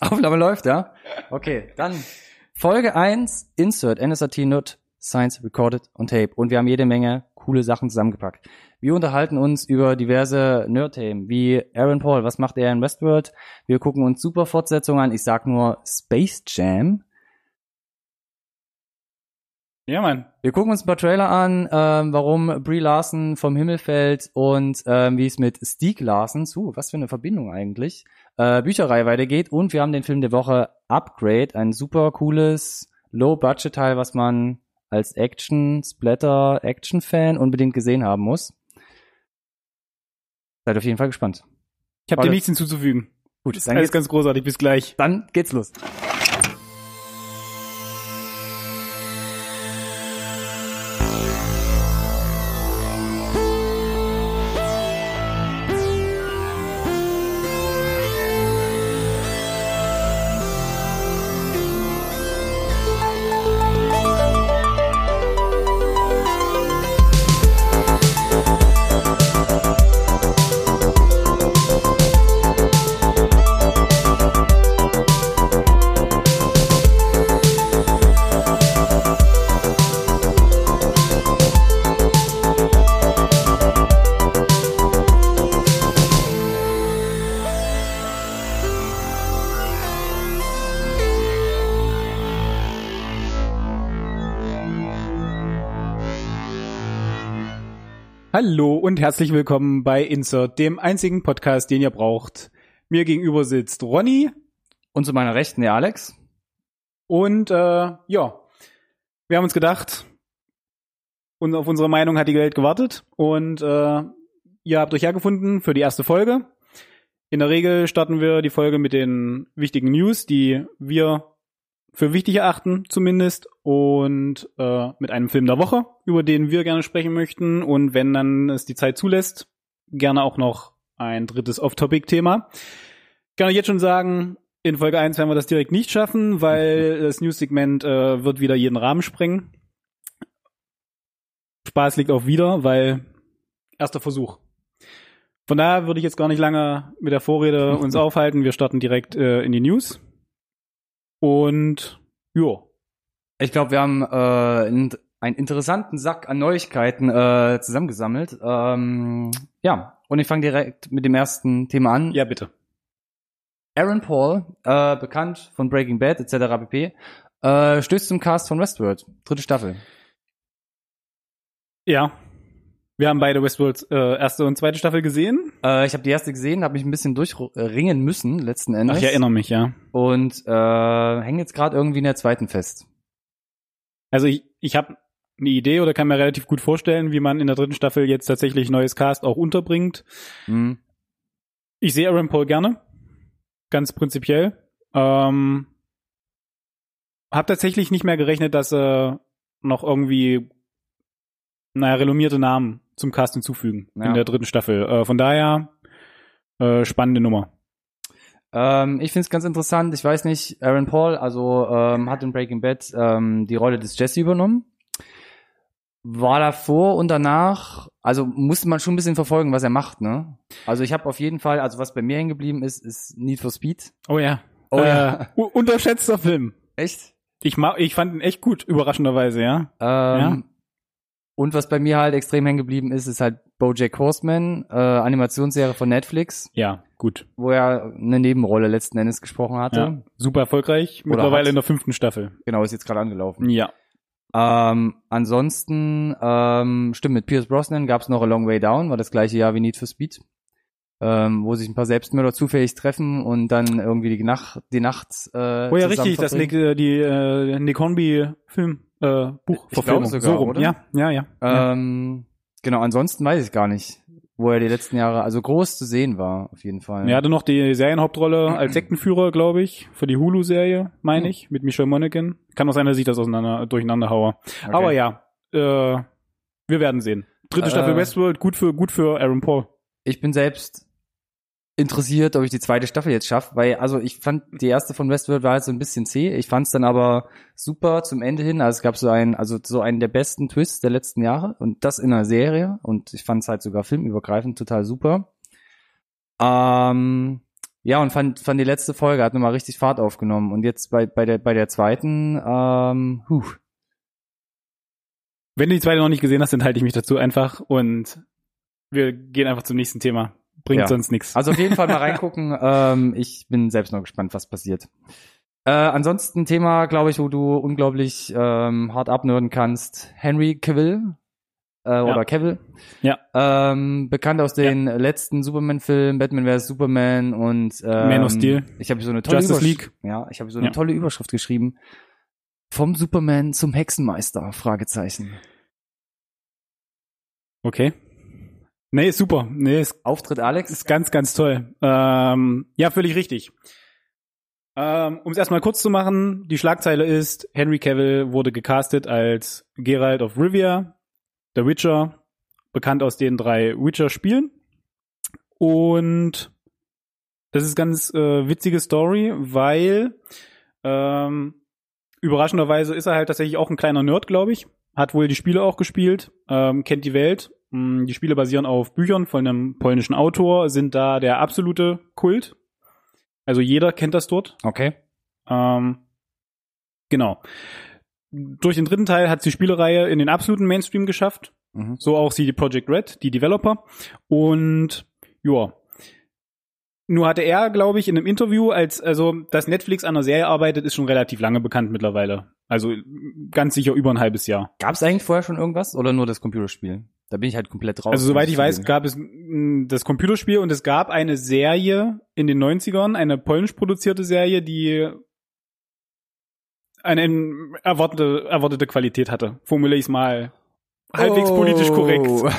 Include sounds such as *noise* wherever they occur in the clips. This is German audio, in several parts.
Aufnahme läuft, ja? Okay, dann Folge 1, Insert, NSRT Not, Science Recorded on Tape. Und wir haben jede Menge coole Sachen zusammengepackt. Wir unterhalten uns über diverse Nerd-Themen, wie Aaron Paul, was macht er in Westworld? Wir gucken uns super Fortsetzungen an. Ich sag nur Space Jam. Ja, Mann. Wir gucken uns ein paar Trailer an, ähm, warum Brie Larson vom Himmel fällt und ähm, wie es mit Stieg Larson, zu, was für eine Verbindung eigentlich, äh, Bücherei weitergeht. Und wir haben den Film der Woche Upgrade, ein super cooles Low-Budget-Teil, was man als Action, Splatter, Action-Fan unbedingt gesehen haben muss. Seid auf jeden Fall gespannt. Ich habe dir nichts hinzuzufügen. Gut, Das ist alles ganz großartig. Bis gleich. dann geht's los. Und herzlich willkommen bei Insert, dem einzigen Podcast, den ihr braucht. Mir gegenüber sitzt Ronny Und zu meiner Rechten der Alex. und äh, ja, wir haben uns gedacht, und auf unsere Meinung hat die Welt gewartet und äh, ihr habt euch hergefunden für die erste Folge. In der Regel starten wir die Folge mit den wichtigen News, die wir für wichtig erachten zumindest und äh, mit einem Film der Woche, über den wir gerne sprechen möchten und wenn dann es die Zeit zulässt, gerne auch noch ein drittes Off-Topic-Thema. Ich kann euch jetzt schon sagen, in Folge 1 werden wir das direkt nicht schaffen, weil *laughs* das News-Segment äh, wird wieder jeden Rahmen sprengen. Spaß liegt auch wieder, weil erster Versuch. Von daher würde ich jetzt gar nicht lange mit der Vorrede uns *laughs* aufhalten. Wir starten direkt äh, in die News. Und ja, Ich glaube, wir haben äh, einen, interessanten Sack an Neuigkeiten äh, zusammengesammelt. Ähm, ja, und ich fange direkt mit dem ersten Thema an. ja bitte. Aaron Paul, äh, bekannt von Breaking Bad etc. pp., äh, stößt zum Cast von Westworld, dritte Staffel. Ja. Wir haben beide Westworld äh, erste und zweite Staffel gesehen. Äh, ich habe die erste gesehen, habe mich ein bisschen durchringen müssen letzten Endes. Ach, ich erinnere mich, ja. Und äh, hänge jetzt gerade irgendwie in der zweiten fest. Also ich, ich habe eine Idee oder kann mir relativ gut vorstellen, wie man in der dritten Staffel jetzt tatsächlich neues Cast auch unterbringt. Hm. Ich sehe Aaron Paul gerne. Ganz prinzipiell. Ähm, hab tatsächlich nicht mehr gerechnet, dass äh, noch irgendwie naja, renommierte Namen zum Cast hinzufügen Ja. in der dritten Staffel. Äh, von daher äh, spannende Nummer. Ähm, ich finde es ganz interessant. Ich weiß nicht, Aaron Paul, also ähm, hat in Breaking Bad ähm, die Rolle des Jesse übernommen. War davor und danach, also musste man schon ein bisschen verfolgen, was er macht, ne? Also ich habe auf jeden Fall, also was bei mir hängen geblieben ist, ist Need for Speed. Oh ja. Oh ja. Äh, u- unterschätzter Film. Echt? Ich, ma ich fand ihn echt gut, überraschenderweise, ja. Ähm, Und was bei mir halt extrem hängen geblieben ist, ist halt BoJack Horseman, äh, Animationsserie von Netflix, Ja, gut. wo er eine Nebenrolle letzten Endes gesprochen hatte. Ja. Super erfolgreich. Oder Mittlerweile hat. in der fünften Staffel. Genau, ist jetzt gerade angelaufen. Ja. Ähm, ansonsten, ähm, stimmt, mit Pierce Brosnan gab es noch A Long Way Down, war das gleiche Jahr wie Need for Speed, ähm, wo sich ein paar Selbstmörder zufällig treffen und dann irgendwie die Nacht, die Nacht äh, Oh ja, richtig, das. Nick, äh, die äh, Nick Hornby Film, äh, Buchverfilmung. Ich glaube sogar, so rum. oder? Ja, ja, ja. ja. Ähm, genau, ansonsten weiß ich gar nicht, wo er die letzten Jahre, also groß zu sehen war, auf jeden Fall. Er hatte noch die Serienhauptrolle als Sektenführer, glaube ich, für die Hulu-Serie, meine Hm. ich, mit Michelle Monaghan. Kann auch sein, dass ich das auseinander durcheinander haue. Okay. Aber ja, äh, wir werden sehen. Dritte Äh. Staffel Westworld, gut für gut für Aaron Paul. Ich bin selbst interessiert, ob ich die zweite Staffel jetzt schaffe, weil also ich fand die erste von Westworld war halt so ein bisschen zäh. Ich fand es dann aber super zum Ende hin. Also es gab so einen, also so einen der besten Twists der letzten Jahre und das in einer Serie und ich fand es halt sogar filmübergreifend total super. Ähm, Ja, und fand, fand die letzte Folge hat nochmal richtig Fahrt aufgenommen. Und jetzt bei, bei, der, bei der zweiten, ähm, huh. Wenn du die zweite noch nicht gesehen hast, dann halte ich mich dazu einfach und wir gehen einfach zum nächsten Thema. Bringt Ja. sonst nichts. Also auf jeden Fall mal *laughs* reingucken. ähm, ich bin selbst noch gespannt, was passiert. Äh, ansonsten Thema, glaube ich, wo du unglaublich ähm, hart abnörden kannst. Henry Cavill äh, oder Cavill. Ja. Ähm, bekannt aus den letzten Superman-Filmen, Batman vs. Superman und ähm, Man of Steel. Ich habe so eine tolle Justice Übersch- League. Ja, ich habe so eine Ja. tolle Überschrift geschrieben. Vom Superman zum Hexenmeister? Fragezeichen. Okay. Nee, super. Nee, ist, Auftritt Alex. ist ganz, ganz toll. Ähm, ja, völlig richtig. Ähm, um es erstmal kurz zu machen, die Schlagzeile ist, Henry Cavill wurde gecastet als Geralt of Rivia, The Witcher, bekannt aus den drei Witcher-Spielen. Und das ist ganz äh, witzige Story, weil ähm, überraschenderweise ist er halt tatsächlich auch ein kleiner Nerd, glaube ich. Hat wohl die Spiele auch gespielt, ähm, kennt die Welt. Mm, Die Spiele basieren auf Büchern von einem polnischen Autor, sind da der absolute Kult. Also jeder kennt das dort. Okay. Ähm, genau. Durch den dritten Teil hat die Spielereihe in den absoluten Mainstream geschafft. Mhm. So auch CD Projekt Red, die Developer. Und ja. Nur hatte er, glaube ich, in einem Interview, als also dass Netflix an einer Serie arbeitet, ist schon relativ lange bekannt mittlerweile. Also ganz sicher über ein halbes Jahr. Gab es eigentlich vorher schon irgendwas oder nur das Computerspiel? Da bin ich halt komplett raus. Also soweit ich weiß, gab es das Computerspiel und es gab eine Serie in den 90ern, eine polnisch produzierte Serie, die eine erwartete, erwartete Qualität hatte. Formuliere ich es mal halbwegs politisch korrekt. Oh. *laughs*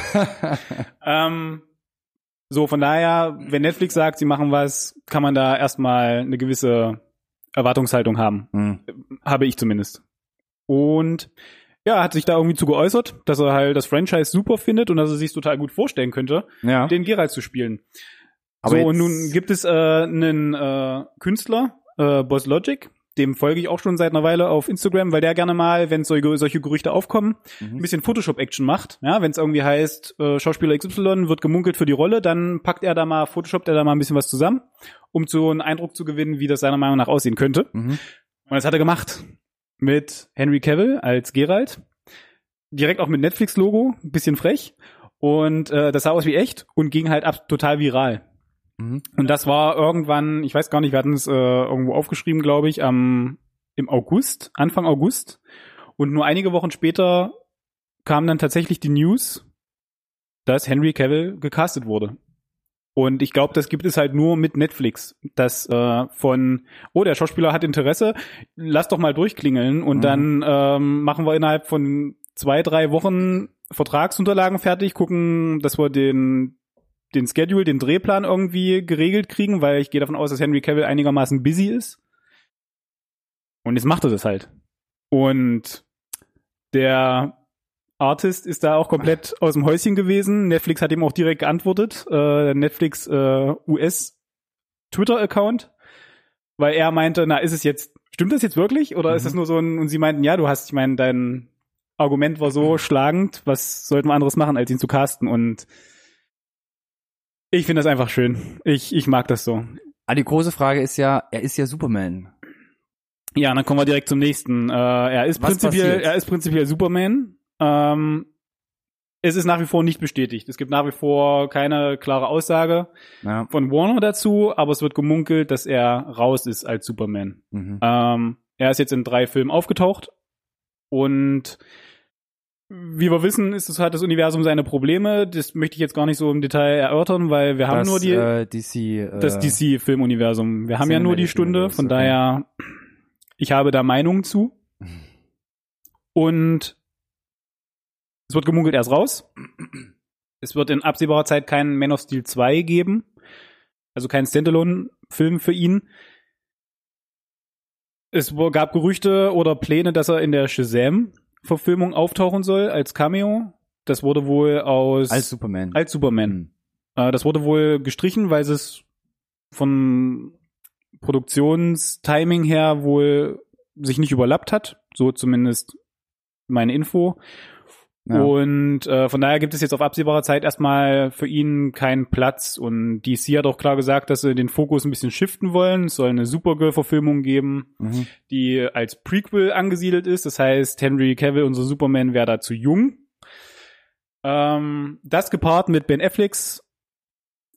*laughs* Ähm, so, von daher, wenn Netflix sagt, sie machen was, kann man da erstmal eine gewisse Erwartungshaltung haben. Hm. Habe ich zumindest. Und ja, hat sich da irgendwie zu geäußert, dass er halt das Franchise super findet und dass er sich total gut vorstellen könnte, Ja. den Geralt zu spielen. Aber so, und nun gibt es äh, einen äh, Künstler, äh, Boss Logic, dem folge ich auch schon seit einer Weile auf Instagram, weil der gerne mal, wenn solche, solche Gerüchte aufkommen, Mhm. ein bisschen Photoshop-Action macht. Ja, wenn es irgendwie heißt, äh, Schauspieler XY wird gemunkelt für die Rolle, dann packt er da mal, Photoshoppt er da mal ein bisschen was zusammen, um so einen Eindruck zu gewinnen, wie das seiner Meinung nach aussehen könnte. Mhm. Und das hat er gemacht. Mit Henry Cavill als Geralt. Direkt auch mit Netflix-Logo, ein bisschen frech. Und äh, das sah aus wie echt und ging halt ab total viral. Mhm. Und das war irgendwann, ich weiß gar nicht, wir hatten es äh, irgendwo aufgeschrieben, glaube ich, am im August, Anfang August. Und nur einige Wochen später kam dann tatsächlich die News, dass Henry Cavill gecastet wurde. Und ich glaube, das gibt es halt nur mit Netflix, dass äh, von, oh, der Schauspieler hat Interesse, lass doch mal durchklingeln und Mhm. dann ähm, machen wir innerhalb von zwei, drei Wochen Vertragsunterlagen fertig, gucken, dass wir den den Schedule, den Drehplan irgendwie geregelt kriegen, weil ich gehe davon aus, dass Henry Cavill einigermaßen busy ist. Und jetzt macht er das halt. Und der Artist ist da auch komplett aus dem Häuschen gewesen. Netflix hat ihm auch direkt geantwortet. Äh, Netflix äh, US Twitter-Account. Weil er meinte, na, ist es jetzt, stimmt das jetzt wirklich? Oder ist Mhm. es nur so ein, und sie meinten, ja, du hast, ich meine, dein Argument war so schlagend, was sollten wir anderes machen, als ihn zu casten? Und ich finde das einfach schön. Ich, ich mag das so. Ah, die große Frage ist ja, er ist ja Superman. Ja, dann kommen wir direkt zum nächsten. Äh, er ist Was prinzipiell, passiert? er ist prinzipiell Superman. Ähm, es ist nach wie vor nicht bestätigt. Es gibt nach wie vor keine klare Aussage Ja. von Warner dazu, aber es wird gemunkelt, dass er raus ist als Superman. Mhm. Ähm, er ist jetzt in drei Filmen aufgetaucht und wie wir wissen, ist es, hat das Universum seine Probleme. Das möchte ich jetzt gar nicht so im Detail erörtern, weil wir haben das, nur die, äh, DC, äh, das DC-Filmuniversum. Wir haben ja nur die Stunde, von okay. daher, ich habe da Meinungen zu. *laughs* Und es wird gemunkelt erst raus. Es wird in absehbarer Zeit keinen Man of Steel 2 geben. Also keinen Standalone-Film für ihn. Es gab Gerüchte oder Pläne, dass er in der Shazam-Verfilmung auftauchen soll als Cameo. Das wurde wohl aus als Superman. als Superman. Mhm. Äh, das wurde wohl gestrichen, weil es von Produktionstiming her wohl sich nicht überlappt hat. So zumindest meine Info. Ja. Und äh, von daher gibt es jetzt auf absehbare Zeit erstmal für ihn keinen Platz. Und DC hat auch klar gesagt, dass sie den Fokus ein bisschen shiften wollen. Es soll eine Supergirl-Verfilmung geben, Mhm. die als Prequel angesiedelt ist. Das heißt, Henry Cavill, unser Superman, wäre da zu jung. Ähm, das gepaart mit Ben Afflecks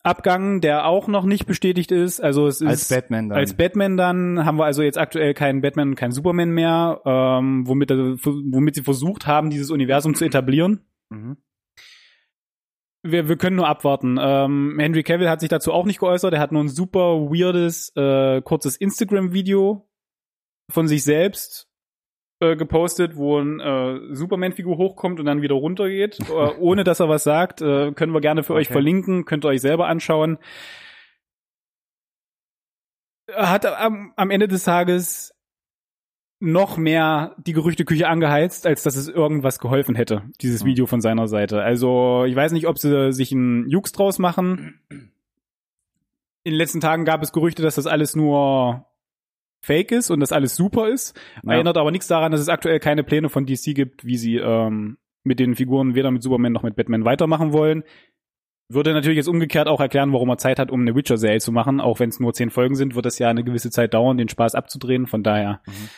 Abgang, der auch noch nicht bestätigt ist. Also es ist Als Batman dann. als Batman dann haben wir also jetzt aktuell keinen Batman und keinen Superman mehr, ähm, womit, womit sie versucht haben, dieses Universum zu etablieren. mhm. Wir, wir können nur abwarten. Ähm, Henry Cavill hat sich dazu auch nicht geäußert. Er hat nur ein super weirdes, äh, kurzes Instagram-Video von sich selbst äh, gepostet, wo ein äh, Superman-Figur hochkommt und dann wieder runtergeht, äh, ohne dass er was sagt. Äh, können wir gerne für euch Okay. verlinken, könnt ihr euch selber anschauen. Er hat am, am Ende des Tages noch mehr die Gerüchteküche angeheizt, als dass es irgendwas geholfen hätte, dieses Hm. Video von seiner Seite. Also ich weiß nicht, ob sie sich einen Jux draus machen. In den letzten Tagen gab es Gerüchte, dass das alles nur Fake ist und dass alles super ist. Ja. Erinnert aber nichts daran, dass es aktuell keine Pläne von DC gibt, wie sie ähm, mit den Figuren weder mit Superman noch mit Batman weitermachen wollen. Würde natürlich jetzt umgekehrt auch erklären, warum er Zeit hat, um eine Witcher-Serie zu machen. Auch wenn es nur zehn Folgen sind, wird es ja eine gewisse Zeit dauern, den Spaß abzudrehen. Von daher, Mhm.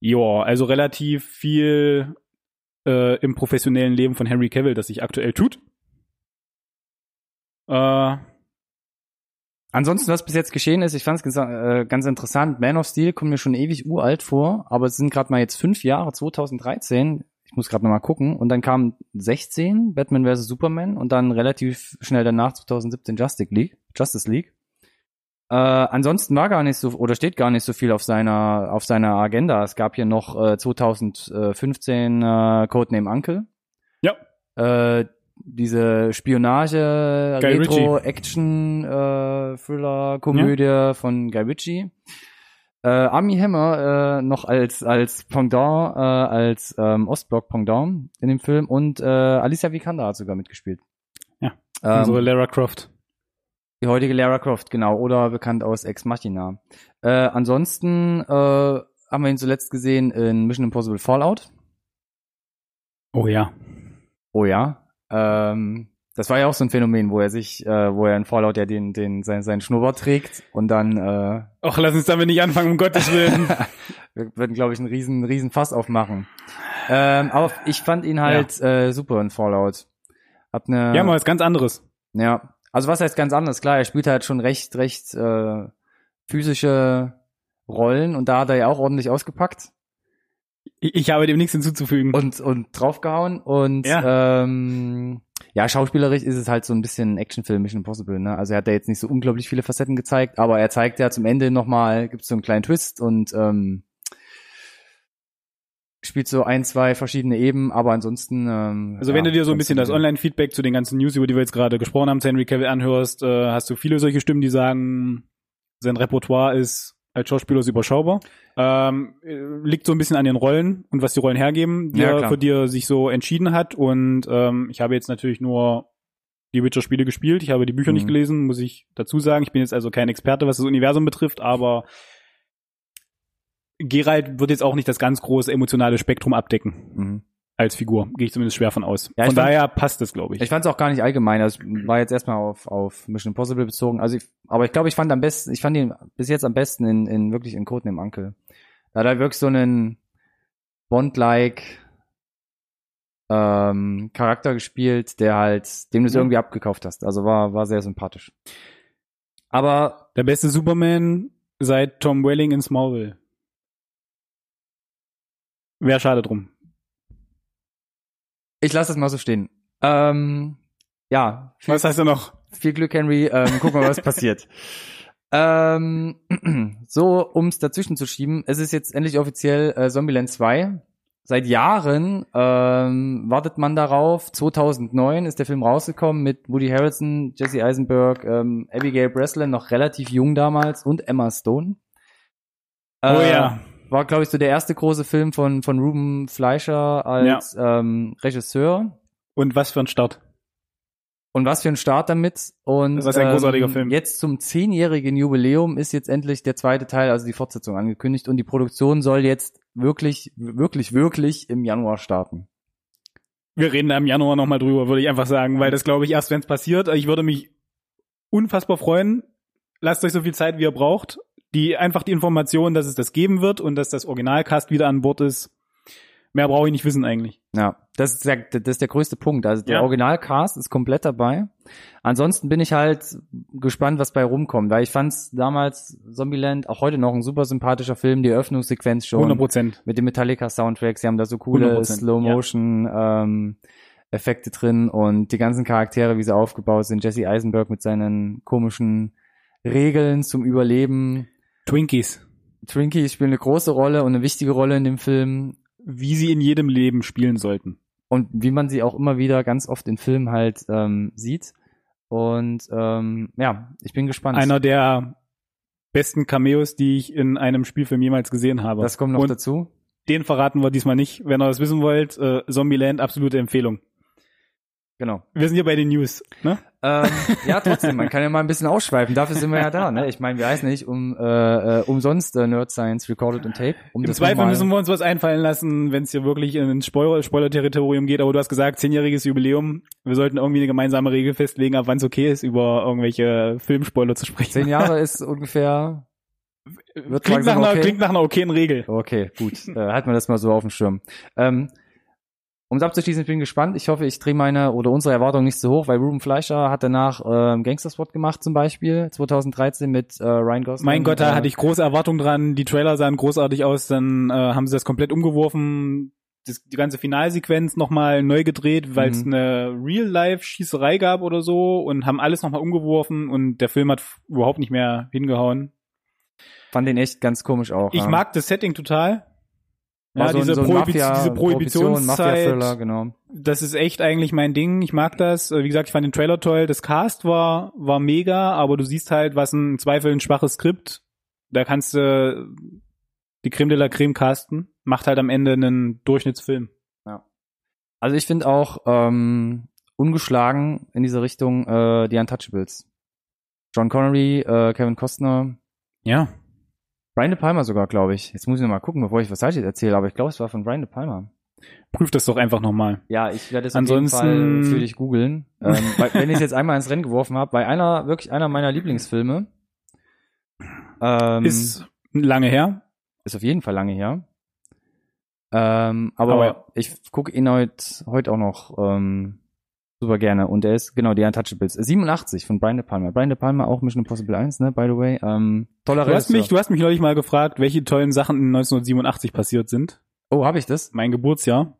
ja, also relativ viel äh, im professionellen Leben von Henry Cavill, das sich aktuell tut. Äh, Ansonsten, was bis jetzt geschehen ist, ich fand es ganz, äh, ganz interessant. Man of Steel kommt mir schon ewig uralt vor, aber es sind gerade mal jetzt fünf Jahre, 2013. Ich muss gerade noch mal gucken. Und dann kam 16, Batman vs. Superman, und dann relativ schnell danach 2017 Justice League. Justice League. Äh, ansonsten war gar nicht so oder steht gar nicht so viel auf seiner auf seiner Agenda. Es gab hier noch äh, 2015 äh, Codename Uncle. Ja. Äh, diese Spionage, Guy Retro, Action, äh, Thriller, Komödie von Guy Ritchie. Äh, Army Hammer äh, noch als als Pendant, äh, als ähm, Ostblock Pendant in dem Film und äh, Alicia Vikander hat sogar mitgespielt. Ja, ähm, unsere Lara Croft. die heutige Lara Croft, genau, oder bekannt aus Ex Machina. Äh, ansonsten äh, haben wir ihn zuletzt gesehen in Mission Impossible Fallout. Oh ja. Oh ja. Ähm, das war ja auch so ein Phänomen, wo er sich, äh, wo er in Fallout ja den, den, sein, seinen Schnurrbart trägt und dann äh, Och, lass uns damit nicht anfangen, um Gottes Willen. *laughs* wir würden, glaube ich, einen riesen, riesen Fass aufmachen. Ähm, aber ich fand ihn halt äh, super in Fallout. Hab ne, ja, mal was ganz anderes. Ja, also was heißt ganz anders? Klar, er spielt halt schon recht, recht äh, physische Rollen und da hat er ja auch ordentlich ausgepackt Ich, ich habe dem nichts hinzuzufügen. und und draufgehauen und Ja. ähm, ja, schauspielerisch ist es halt so ein bisschen Actionfilm Mission Impossible, ne? Also er hat da jetzt nicht so unglaublich viele Facetten gezeigt, aber er zeigt ja zum Ende nochmal, gibt so einen kleinen Twist und ähm, spielt so ein, zwei verschiedene Eben, aber ansonsten ähm, Also ja, wenn du dir so ein bisschen das. Online-Feedback zu den ganzen News, über die wir jetzt gerade gesprochen haben, zu Henry Cavill anhörst, äh, hast du viele solche Stimmen, die sagen, sein Repertoire ist als Schauspieler ist überschaubar. Ähm, äh, liegt so ein bisschen an den Rollen und was die Rollen hergeben, die Ja, er für die er sich so entschieden hat. Und ähm, ich habe jetzt natürlich nur die Witcher-Spiele gespielt. Ich habe die Bücher Mhm. nicht gelesen, muss ich dazu sagen. Ich bin jetzt also kein Experte, was das Universum betrifft, aber Geralt wird jetzt auch nicht das ganz große emotionale Spektrum abdecken Mhm. Als Figur. Gehe ich zumindest schwer von aus. Ja, von fand- daher passt es, glaube ich. Ich fand es auch gar nicht allgemein. Das war jetzt erstmal auf, auf Mission Impossible bezogen. Also ich, aber ich glaube, ich fand am besten, ich fand ihn bis jetzt am besten in, in wirklich in Codename Uncle. Da hat er wirklich so einen Bond-like ähm, Charakter gespielt, der halt, dem du es Ja. irgendwie abgekauft hast. Also war, war sehr sympathisch. Aber Der beste Superman seit Tom Welling in Smallville. Wäre schade drum. Ich lasse es mal so stehen. Ähm, ja, viel, Was heißt du noch? viel Glück, Henry. Ähm, gucken wir, was *laughs* passiert. Ähm, *clears throat* so, um es dazwischen zu schieben, es ist jetzt endlich offiziell äh, Zombieland 2. Seit Jahren ähm, wartet man darauf. 2009 ist der Film rausgekommen mit Woody Harrelson, Jesse Eisenberg, ähm, Abigail Breslin, noch relativ jung damals und Emma Stone. Oh Äh, ja. War, glaube ich, so der erste große Film von, von Ruben Fleischer als ähm, Regisseur. Und was für ein Start. Und was für ein Start damit. Und Das ist ein großartiger Film. jetzt zum zehnjährigen Jubiläum ist jetzt endlich der zweite Teil, also die Fortsetzung angekündigt. Und die Produktion soll jetzt wirklich, wirklich, wirklich im Januar starten. wir reden da im Januar nochmal drüber, würde ich einfach sagen, weil das glaube ich erst, wenn es passiert. Ich würde mich unfassbar freuen. Lasst euch so viel Zeit, wie ihr braucht. Die einfach die Information, dass es das geben wird und dass das Originalcast wieder an Bord ist. Mehr brauche ich nicht wissen eigentlich. Ja, das ist der, das ist der größte Punkt. Also der Ja. Originalcast ist komplett dabei. Ansonsten bin ich halt gespannt, was bei rumkommt, weil ich fand's damals Zombieland auch heute noch ein super sympathischer Film, die Eröffnungssequenz schon 100 Prozent. mit dem Metallica Soundtrack. Sie haben da so coole 100%, Slow Motion ähm, Effekte drin und die ganzen Charaktere, wie sie aufgebaut sind. Jesse Eisenberg mit seinen komischen Regeln zum Überleben. Twinkies. Twinkies spielen eine große Rolle und eine wichtige Rolle in dem Film. Wie sie in jedem Leben spielen sollten. und wie man sie auch immer wieder ganz oft in Filmen halt ähm, sieht. Und ähm, ja, ich bin gespannt. Einer der besten Cameos, die ich in einem Spielfilm jemals gesehen habe. das kommt noch Und dazu. den verraten wir diesmal nicht. Wenn ihr das wissen wollt, äh, Zombieland, absolute Empfehlung. Genau. Wir sind hier bei den News. Ne? Ähm, *laughs* ja, trotzdem, man kann ja mal ein bisschen ausschweifen. Dafür sind wir ja da. Ne? Ich meine, wir heißen nicht um äh, äh, umsonst äh, Nerd Science Recorded on Tape. Um Im Zweifel müssen wir uns was einfallen lassen, wenn es hier wirklich ins Spoiler- Spoiler-Territorium geht. Aber du hast gesagt, zehnjähriges Jubiläum. Wir sollten irgendwie eine gemeinsame Regel festlegen, ab wann es okay ist, über irgendwelche Filmspoiler zu sprechen. Zehn Jahre *laughs* ist ungefähr. Wird klingt, nach einer, okay. klingt nach einer okayen Regel. Okay, gut. äh, halten wir das mal so auf dem Schirm. Ähm, um es abzuschließen, ich bin gespannt. Ich hoffe, ich drehe meine oder unsere Erwartungen nicht so hoch, weil Ruben Fleischer hat danach ähm, Gangsterspot gemacht zum Beispiel, 2013 mit äh, Ryan Gosling. Mein Gott, da äh, hatte ich große Erwartungen dran. Die Trailer sahen großartig aus. Dann äh, haben sie das komplett umgeworfen. Das, die ganze Finalsequenz nochmal neu gedreht, weil es Mhm. eine Real-Life-Schießerei gab oder so und haben alles nochmal umgeworfen und der Film hat überhaupt nicht mehr hingehauen. Fand den echt ganz komisch auch. Ich ja. mag das Setting total. Ja, so ein- diese, so ein Prohibiz Mafia- diese Prohibition, Prohibitionszeit, genau. das ist echt eigentlich mein Ding. Ich mag das. Äh, Wie gesagt, ich fand den Trailer toll. Das Cast war, war mega, aber du siehst halt, was ein Zweifel ein schwaches Skript. Da kannst du die Creme de la Creme casten. Macht halt am Ende einen Durchschnittsfilm. Also ich finde auch ähm, ungeschlagen in diese Richtung äh, die Untouchables. John Connery, äh, Kevin Costner, Ja. Brian De Palma sogar, glaube ich. Jetzt muss ich noch mal gucken, bevor ich was Falsches erzähle, aber ich glaube, es war von Brian De Palma. Prüf das doch einfach nochmal. Ja, ich werde es Ansonsten- auf jeden Fall für dich googeln. Ähm, wenn ich es jetzt einmal ins Rennen geworfen habe, bei einer, wirklich einer meiner Lieblingsfilme. Ähm, ist, Ist lange her. ist auf jeden Fall lange her. Ähm, aber Aber ja. ich gucke ihn heute heut auch noch ähm, super gerne. Und er ist, genau, die Untouchables. 87 von Brian De Palma. Brian De Palma auch Mission Impossible 1, ne, by the way. Ähm, toller Du hast mich, du hast mich neulich mal gefragt, welche tollen Sachen in 1987 passiert sind. oh, habe ich das? Mein Geburtsjahr.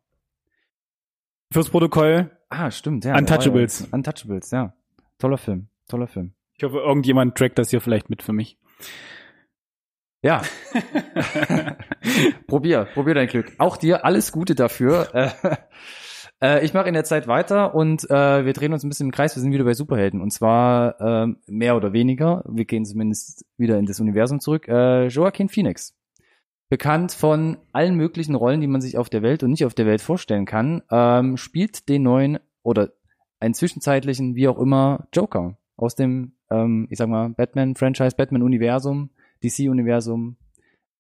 Fürs Protokoll. Ah, stimmt, ja. Untouchables. Untouchables, ja. Toller Film, toller Film. Ich hoffe, irgendjemand trackt das hier vielleicht mit für mich. Ja. *laughs* probier, probier dein Glück. Auch dir alles Gute dafür. *laughs* Äh, äh, ich mache in der Zeit weiter und äh, wir drehen uns ein bisschen im Kreis. Wir sind wieder bei Superhelden und zwar ähm, mehr oder weniger. Wir gehen zumindest wieder in das Universum zurück. Äh, Joaquin Phoenix. Bekannt von allen möglichen Rollen, die man sich auf der Welt und nicht auf der Welt vorstellen kann, ähm, spielt den neuen oder einen zwischenzeitlichen, wie auch immer, Joker aus dem, ähm, ich sag mal, Batman-Franchise, Batman-Universum, DC-Universum.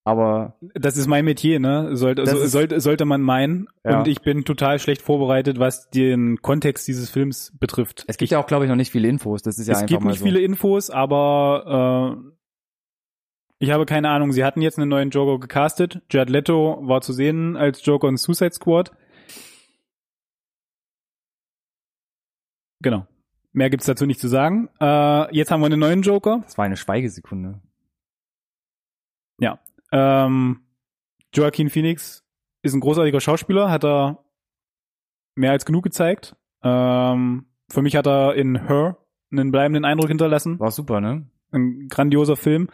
Aber Das ist mein Metier, ne? Sollte, so, ist- sollte, sollte man meinen. Ja. Und ich bin total schlecht vorbereitet, was den Kontext dieses Films betrifft. es gibt ja auch, glaube ich, noch nicht viele Infos. Das ist ja es einfach gibt mal nicht so. viele Infos, aber äh, ich habe keine Ahnung. Sie hatten jetzt einen neuen Joker gecastet. Jared Leto war zu sehen als Joker in Suicide Squad. Genau. Mehr gibt's dazu nicht zu sagen. Äh, jetzt haben wir einen neuen Joker. Das war eine Schweigesekunde. Ähm, Joaquin Phoenix ist ein großartiger Schauspieler, hat er mehr als genug gezeigt. Ähm, für mich hat er in Her einen bleibenden Eindruck hinterlassen. War super, ne? Ein grandioser Film.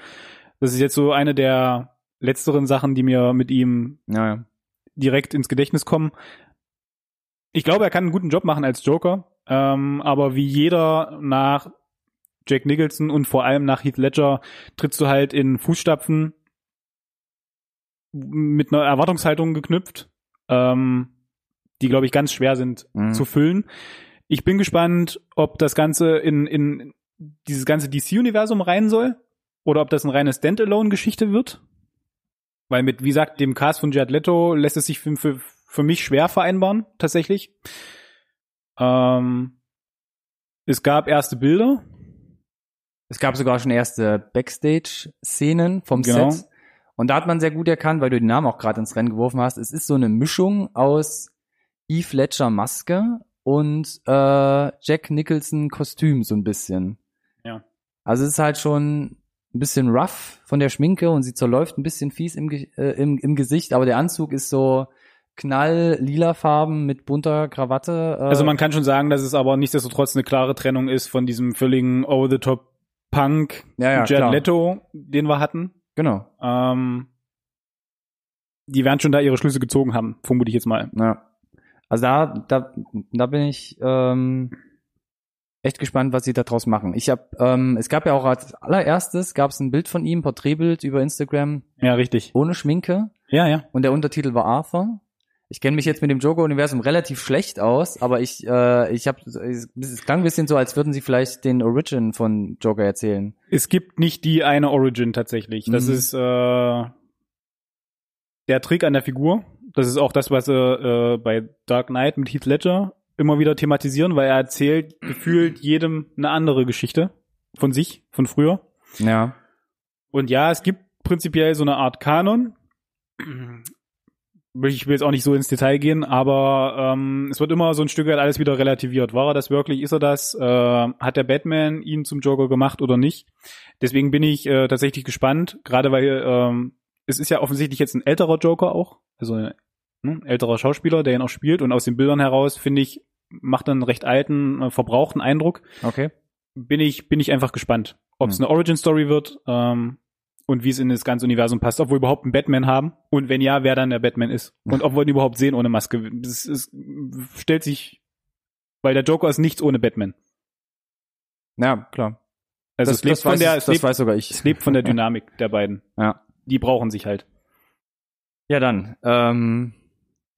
Das ist jetzt so eine der letzteren Sachen, die mir mit ihm Ja, ja. direkt ins Gedächtnis kommen. Ich glaube, er kann einen guten Job machen als Joker, ähm, aber wie jeder nach Jack Nicholson und vor allem nach Heath Ledger trittst du halt in Fußstapfen mit einer Erwartungshaltung geknüpft, ähm, die, glaube ich, ganz schwer sind Mhm. zu füllen. Ich bin gespannt, ob das Ganze in, in dieses ganze DC-Universum rein soll oder ob das eine reine Standalone-Geschichte wird. Weil mit, wie gesagt, dem Cast von Jared Leto lässt es sich für, für, für mich schwer vereinbaren, tatsächlich. Ähm, es gab erste Bilder. Es gab sogar schon erste Backstage-Szenen vom Genau. Set. Und da hat man sehr gut erkannt, weil du den Namen auch gerade ins Rennen geworfen hast, es ist so eine Mischung aus Heath Ledger Maske und äh, Jack Nicholson Kostüm so ein bisschen. Ja. Also es ist halt schon ein bisschen rough von der Schminke und sie zerläuft ein bisschen fies im, äh, im, im Gesicht, aber der Anzug ist so knall lila Farben mit bunter Krawatte. Äh, Also man kann schon sagen, dass es aber nichtsdestotrotz eine klare Trennung ist von diesem völligen Over-the-Top Punk ja, ja, Jared. Leto, den wir hatten. Genau. Ähm, die werden schon da ihre Schlüsse gezogen haben, vermute ich jetzt mal. Ja. Also da, da, da bin ich ähm, echt gespannt, was sie da draus machen. Ich habe, ähm, es gab ja auch als allererstes gab es ein Bild von ihm, Porträtbild über Instagram Ja, richtig. ohne Schminke Ja, ja. und der Untertitel war Arthur. Ich kenne mich jetzt mit dem Joker-Universum relativ schlecht aus, aber ich, äh, ich habe, es klang ein bisschen so, als würden sie vielleicht den Origin von Joker erzählen. Es gibt nicht die eine Origin tatsächlich. Das Mhm. ist äh, der Trick an der Figur. Das ist auch das, was sie äh, bei Dark Knight mit Heath Ledger immer wieder thematisieren, weil er erzählt *clears throat* gefühlt jedem eine andere Geschichte von sich, von früher. Ja. Und ja, es gibt prinzipiell so eine Art Kanon. Ich will jetzt auch nicht so ins Detail gehen, aber ähm, es wird immer so ein Stück weit alles wieder relativiert. War er das wirklich? Ist er das? Äh, hat der Batman ihn zum Joker gemacht oder nicht? Deswegen bin ich äh, tatsächlich gespannt, gerade weil ähm, es ist ja offensichtlich jetzt ein älterer Joker auch, also ein ne, älterer Schauspieler, der ihn auch spielt und aus den Bildern heraus finde ich macht einen recht alten, äh, verbrauchten Eindruck Okay. bin ich, bin ich einfach gespannt, ob es Hm. eine Origin-Story wird ähm, und wie es in das ganze Universum passt, ob wir überhaupt einen Batman haben und wenn ja, wer dann der Batman ist und ob wir ihn überhaupt sehen ohne Maske. Das ist, stellt sich, weil der Joker ist nichts ohne Batman. Ja, klar. Also das, es lebt das, von weiß, der, es das lebt, weiß sogar ich. es lebt von der Dynamik *laughs* der beiden. Ja. Die brauchen sich halt. Ja, dann ähm,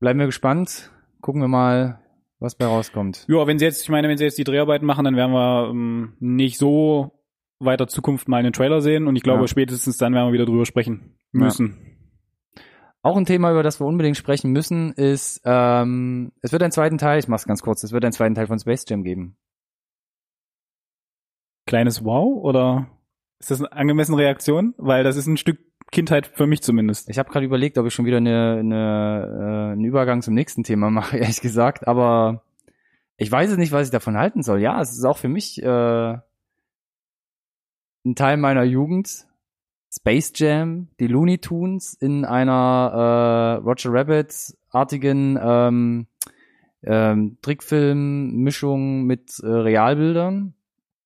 bleiben wir gespannt. Gucken wir mal, was bei rauskommt. Ja, wenn sie jetzt, ich meine, wenn sie jetzt die Dreharbeiten machen, dann werden wir ähm, nicht so weiter Zukunft mal einen Trailer sehen und ich glaube, Ja. spätestens dann werden wir wieder drüber sprechen müssen. Auch ein Thema, über das wir unbedingt sprechen müssen, ist, ähm, es wird einen zweiten Teil, ich mach's ganz kurz, es wird einen zweiten Teil von Space Jam geben. kleines Wow oder ist das eine angemessene Reaktion? Weil das ist ein Stück Kindheit für mich zumindest. Ich habe gerade überlegt, ob ich schon wieder eine, eine, äh, einen Übergang zum nächsten Thema mache, *laughs* ehrlich gesagt, aber ich weiß es nicht, was ich davon halten soll. Ja, es ist auch für mich äh, ein Teil meiner Jugend. Space Jam, die Looney Tunes in einer äh, Roger Rabbit-artigen ähm, ähm, Trickfilm-Mischung mit äh, Realbildern.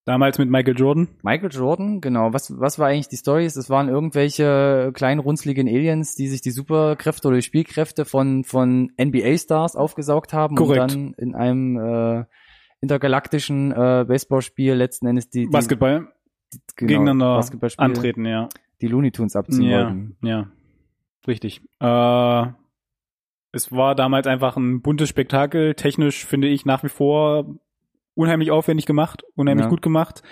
Damals mit Michael Jordan. Michael Jordan, genau. Was, was war eigentlich die Story? Es waren irgendwelche kleinen runzligen Aliens, die sich die Superkräfte oder die Spielkräfte von, von NBA-Stars aufgesaugt haben Korrekt. und dann in einem äh, intergalaktischen äh, Baseballspiel letzten Endes die, die Basketball genau, gegeneinander antreten, ja. die Looney Tunes abziehen Ja, wollten. ja. Richtig. Äh, es war damals einfach ein buntes Spektakel. Technisch finde ich nach wie vor unheimlich aufwendig gemacht, unheimlich Ja. gut gemacht.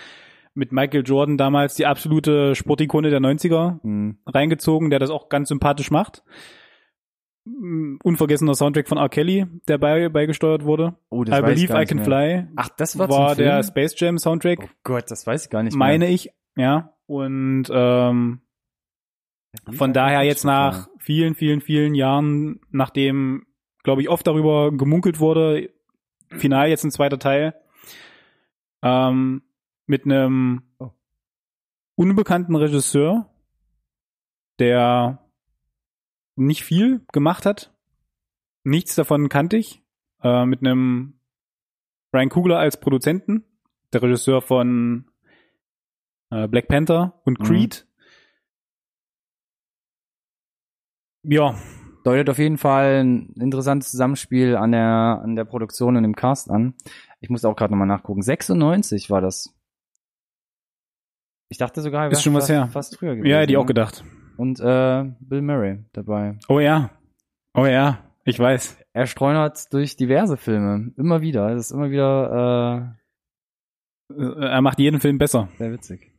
Mit Michael Jordan damals die absolute Sportikone der 90er. Hm. reingezogen, der das auch ganz sympathisch macht. Mm, Unvergessener Soundtrack von R. Kelly, der bei, beigesteuert wurde. Oh, das I weiß Believe I Can mehr. Fly Ach, das war, war zum Film? der Space Jam Soundtrack, Oh Gott, das weiß ich gar nicht meine ich, ja. Und ähm, mehr. von daher jetzt nach vielen, vielen, vielen Jahren, nachdem, glaube ich, oft darüber gemunkelt wurde, final jetzt ein zweiter Teil, ähm, mit einem Oh. unbekannten Regisseur, der nicht viel gemacht hat. Nichts davon kannte ich. Äh, mit einem Brian Kugler als Produzenten, der Regisseur von äh, Black Panther und Mhm. Creed. Ja, deutet auf jeden Fall ein interessantes Zusammenspiel an der, an der Produktion und im Cast an. Ich muss auch gerade nochmal nachgucken. 96 war das. Ich dachte sogar, Ist schon was fast, her. fast früher gewesen. ja, hätte ich auch ne? gedacht. Und äh, Bill Murray dabei. Oh ja. Oh ja, ich weiß. Er streunert durch diverse Filme. Immer wieder. Das ist immer wieder Äh, Er macht jeden Film besser. äh, sehr witzig.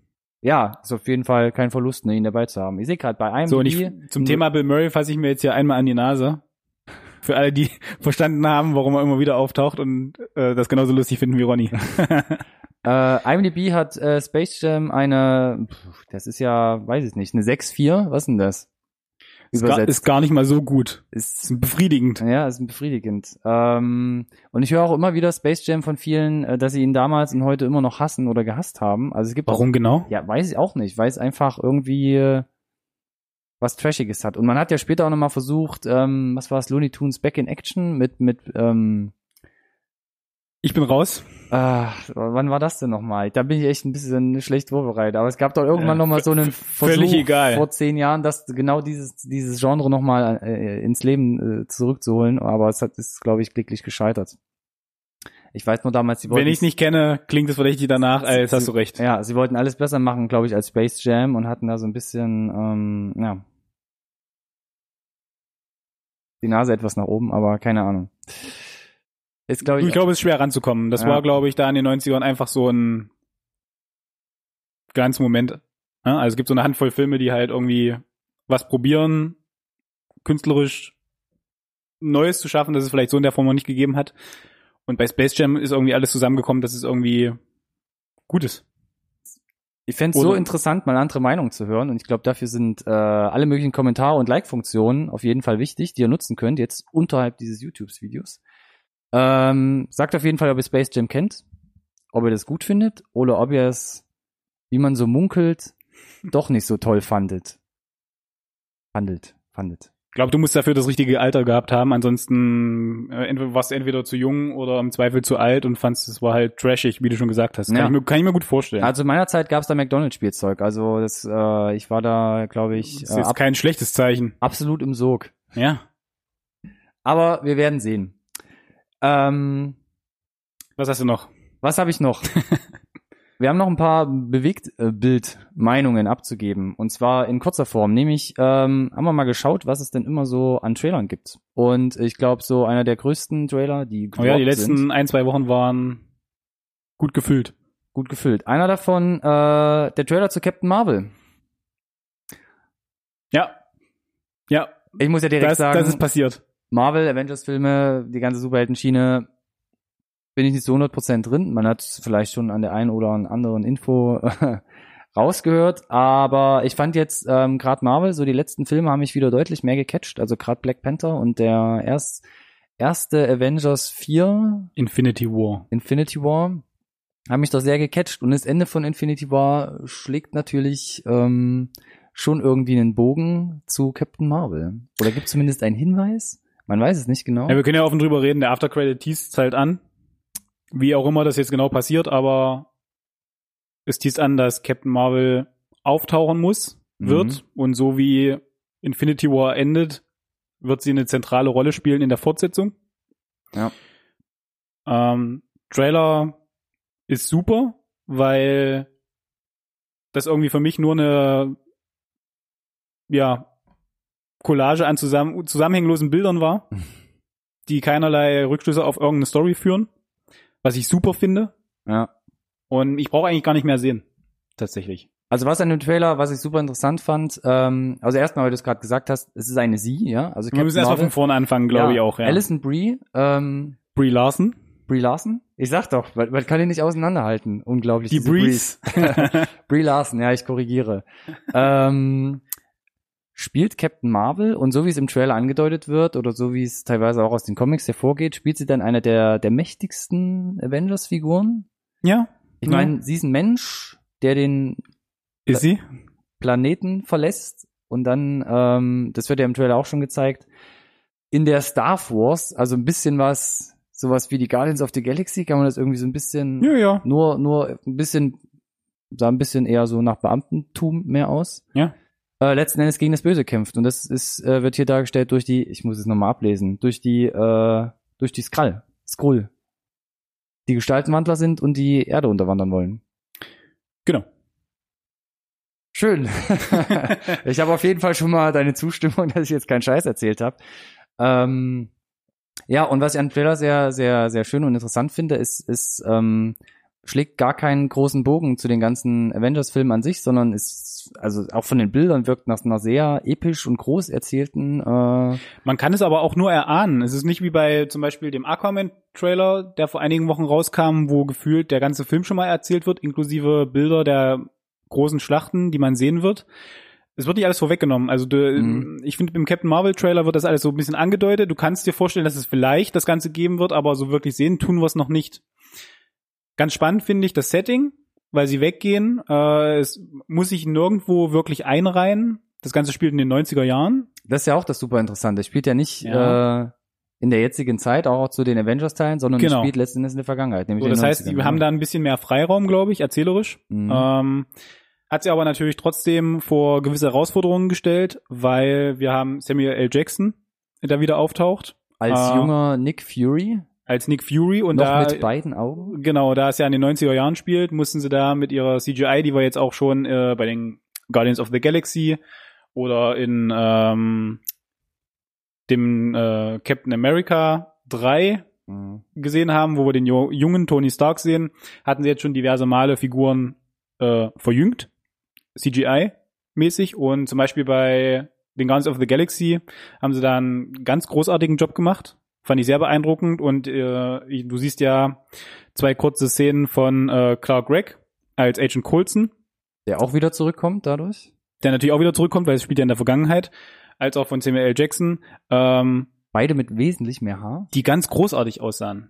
Ja, ist auf jeden Fall kein Verlust, ne, ihn dabei zu haben. Ich sehe gerade bei einem So, und ich, zum Thema Bill Murray fasse ich mir jetzt hier einmal an die Nase. Für alle, die *laughs* verstanden haben, warum er immer wieder auftaucht und äh, das genauso lustig finden wie Ronny. *laughs* Äh, IMDb hat äh, Space Jam eine, pf, das ist ja, weiß ich nicht, eine 6-4, was denn das? Ist gar, ist gar nicht mal so gut. Ist, Ist befriedigend. ja, ist befriedigend. Ähm, und ich höre auch immer wieder Space Jam von vielen, äh, dass sie ihn damals und heute immer noch hassen oder gehasst haben. Also es gibt Warum genau? Auch, ja, weiß ich auch nicht, weil es einfach irgendwie äh, was Trashiges hat. Und man hat ja später auch nochmal versucht, ähm, was war es, Looney Tunes Back in Action mit, mit, ähm, Ich bin raus. Ah, wann war das denn nochmal? Da bin ich echt ein bisschen schlecht vorbereitet. Aber es gab doch irgendwann Ja, noch mal so einen Versuch egal. vor zehn Jahren, das genau dieses dieses Genre nochmal äh, ins Leben äh, zurückzuholen. Aber es hat ist, glaube ich, glücklich gescheitert. Ich weiß nur damals, sie wollten Wenn ich nicht kenne, klingt es verdächtig danach, als hast du recht. ja, sie wollten alles besser machen, glaube ich, als Space Jam und hatten da so ein bisschen, ähm, ja, die Nase etwas nach oben, aber keine Ahnung. Ist, glaube ich, Ich glaube, es ist schwer ranzukommen. Das Ja. war, glaube ich, da in den 90ern einfach so ein Glanzmoment. Ja, also es gibt so eine Handvoll Filme, die halt irgendwie was probieren, künstlerisch Neues zu schaffen, das es vielleicht so in der Form noch nicht gegeben hat. Und bei Space Jam ist irgendwie alles zusammengekommen, dass es irgendwie gut ist. Ich fände es so interessant, mal andere Meinungen zu hören. Und ich glaube, dafür sind äh, alle möglichen Kommentare und Like-Funktionen auf jeden Fall wichtig, die ihr nutzen könnt, jetzt unterhalb dieses YouTube-Videos. Ähm, sagt auf jeden Fall, ob ihr Space Jam kennt, ob ihr das gut findet oder ob ihr es, wie man so munkelt, *laughs* doch nicht so toll fandet. Fandet, fandet. Ich glaube, du musst dafür das richtige Alter gehabt haben. Ansonsten äh, warst du entweder zu jung oder im Zweifel zu alt und fandst, es war halt trashig, wie du schon gesagt hast. Kann, Ja. ich, mir, kann ich mir gut vorstellen. Also in meiner Zeit gab es da McDonalds-Spielzeug. Also das, äh, ich war da, glaube ich, das äh, ist jetzt ab, kein schlechtes Zeichen. absolut im Sog. Ja. Aber wir werden sehen. Ähm, Was hast du noch? Was habe ich noch? *laughs* Wir haben noch ein paar Bewegtbild-Meinungen abzugeben. Und zwar in kurzer Form. Nämlich ähm, haben wir mal geschaut, was es denn immer so an Trailern gibt. Und ich glaube, so einer der größten Trailer, die Oh ja, die letzten sind, ein, zwei Wochen waren gut gefüllt. gut gefüllt. Einer davon, äh, der Trailer zu Captain Marvel. Ja. Ja, Ich muss ja direkt das, sagen, das ist passiert. Marvel, Avengers-Filme, die ganze Superhelden-Schiene, bin ich nicht zu 100% drin. Man hat vielleicht schon an der einen oder anderen Info *laughs* rausgehört, aber ich fand jetzt ähm, gerade Marvel, so die letzten Filme haben mich wieder deutlich mehr gecatcht, also gerade Black Panther und der erst, erste Avengers 4, Infinity War. Infinity War, haben mich doch sehr gecatcht und das Ende von Infinity War schlägt natürlich ähm, schon irgendwie einen Bogen zu Captain Marvel. Oder gibt zumindest einen Hinweis? Man weiß es nicht genau. Ja, wir können ja offen drüber reden. Der Aftercredit teast halt an. Wie auch immer das jetzt genau passiert, aber es teast an, dass Captain Marvel auftauchen muss, Mhm. wird. Und so wie Infinity War endet, wird sie eine zentrale Rolle spielen in der Fortsetzung. Ja. Ähm, Trailer ist super, weil das irgendwie für mich nur eine ja, Collage an zusammen, zusammenhängenlosen Bildern war, *laughs* die keinerlei Rückschlüsse auf irgendeine Story führen, was ich super finde. Ja. Und ich brauche eigentlich gar nicht mehr sehen. Tatsächlich. Also was an dem Trailer, was ich super interessant fand, ähm, also erstmal, weil du es gerade gesagt hast, es ist eine Sie, ja. Also Wir müssen erstmal von vorne anfangen, glaube ich auch. Ja. Alison Brie, ähm, Brie Larson. Brie Larson? Ich sag doch, man, man kann die nicht auseinanderhalten. Unglaublich. Die Breeze. Brees. *laughs* Brie Larson, ja, ich korrigiere. *laughs* ähm, spielt Captain Marvel und so wie es im Trailer angedeutet wird oder so wie es teilweise auch aus den Comics hervorgeht, spielt sie dann eine der, der mächtigsten Avengers-Figuren. ja. Ich meine, sie ist ein Mensch, der den Ist sie? Planeten verlässt und dann, ähm, das wird ja im Trailer auch schon gezeigt, in der Star Wars, also ein bisschen was, sowas wie die Guardians of the Galaxy, kann man das irgendwie so ein bisschen, Ja, ja. nur, nur ein bisschen, sah ein bisschen eher so nach Beamtentum mehr aus. Ja. Äh, letzten Endes gegen das Böse kämpft und das ist, äh, wird hier dargestellt durch die, ich muss es nochmal ablesen, durch die, äh, durch die Skrull, Skrull. Die Gestaltenwandler sind und die Erde unterwandern wollen. Genau. Schön. *laughs* ich habe auf jeden Fall schon mal deine Zustimmung, *laughs* dass ich jetzt keinen Scheiß erzählt habe. Ähm, ja, und was ich an Trailer sehr, sehr, sehr schön und interessant finde, ist, ist ähm, schlägt gar keinen großen Bogen zu den ganzen Avengers-Filmen an sich, sondern es also auch von den Bildern wirkt nach einer sehr episch und groß erzählten. Äh, Man kann es aber auch nur erahnen. Es ist nicht wie bei zum Beispiel dem Aquaman-Trailer, der vor einigen Wochen rauskam, wo gefühlt der ganze Film schon mal erzählt wird, inklusive Bilder der großen Schlachten, die man sehen wird. Es wird nicht alles vorweggenommen. Also du, Mhm. ich finde, im Captain Marvel Trailer wird das alles so ein bisschen angedeutet. Du kannst dir vorstellen, dass es vielleicht das Ganze geben wird, aber so wirklich sehen tun wir es noch nicht. Ganz spannend finde ich das Setting, weil sie weggehen. Äh, es muss sich nirgendwo wirklich einreihen. Das Ganze spielt in den 90er Jahren. das ist ja auch das super Interessante. Es spielt ja nicht Ja. äh, in der jetzigen Zeit, auch zu den Avengers-Teilen, sondern es Genau. spielt letzten Endes in der Vergangenheit. Nämlich So, das heißt, 90ern, wir haben da ein bisschen mehr Freiraum, glaube ich, erzählerisch. Mhm. Ähm, hat sie aber natürlich trotzdem vor gewisse Herausforderungen gestellt, weil wir haben Samuel L. Jackson, der wieder auftaucht, als äh, junger Nick Fury, als Nick Fury und noch da mit beiden Augen. genau, da es ja in den 90er Jahren spielt, mussten sie da mit ihrer CGI, die wir jetzt auch schon äh, bei den Guardians of the Galaxy oder in ähm, dem äh, Captain America 3 Mhm. gesehen haben, wo wir den jo- jungen Tony Stark sehen, hatten sie jetzt schon diverse Male Figuren äh, verjüngt, CGI-mäßig. Und zum Beispiel bei den Guardians of the Galaxy haben sie da einen ganz großartigen Job gemacht. Fand ich sehr beeindruckend. Und äh, du siehst ja zwei kurze Szenen von äh, Clark Gregg als Agent Coulson, Der auch wieder zurückkommt dadurch. der natürlich auch wieder zurückkommt, weil es spielt ja in der Vergangenheit, als auch von Samuel L. Jackson. Ähm, Beide mit wesentlich mehr Haar. die ganz großartig aussahen.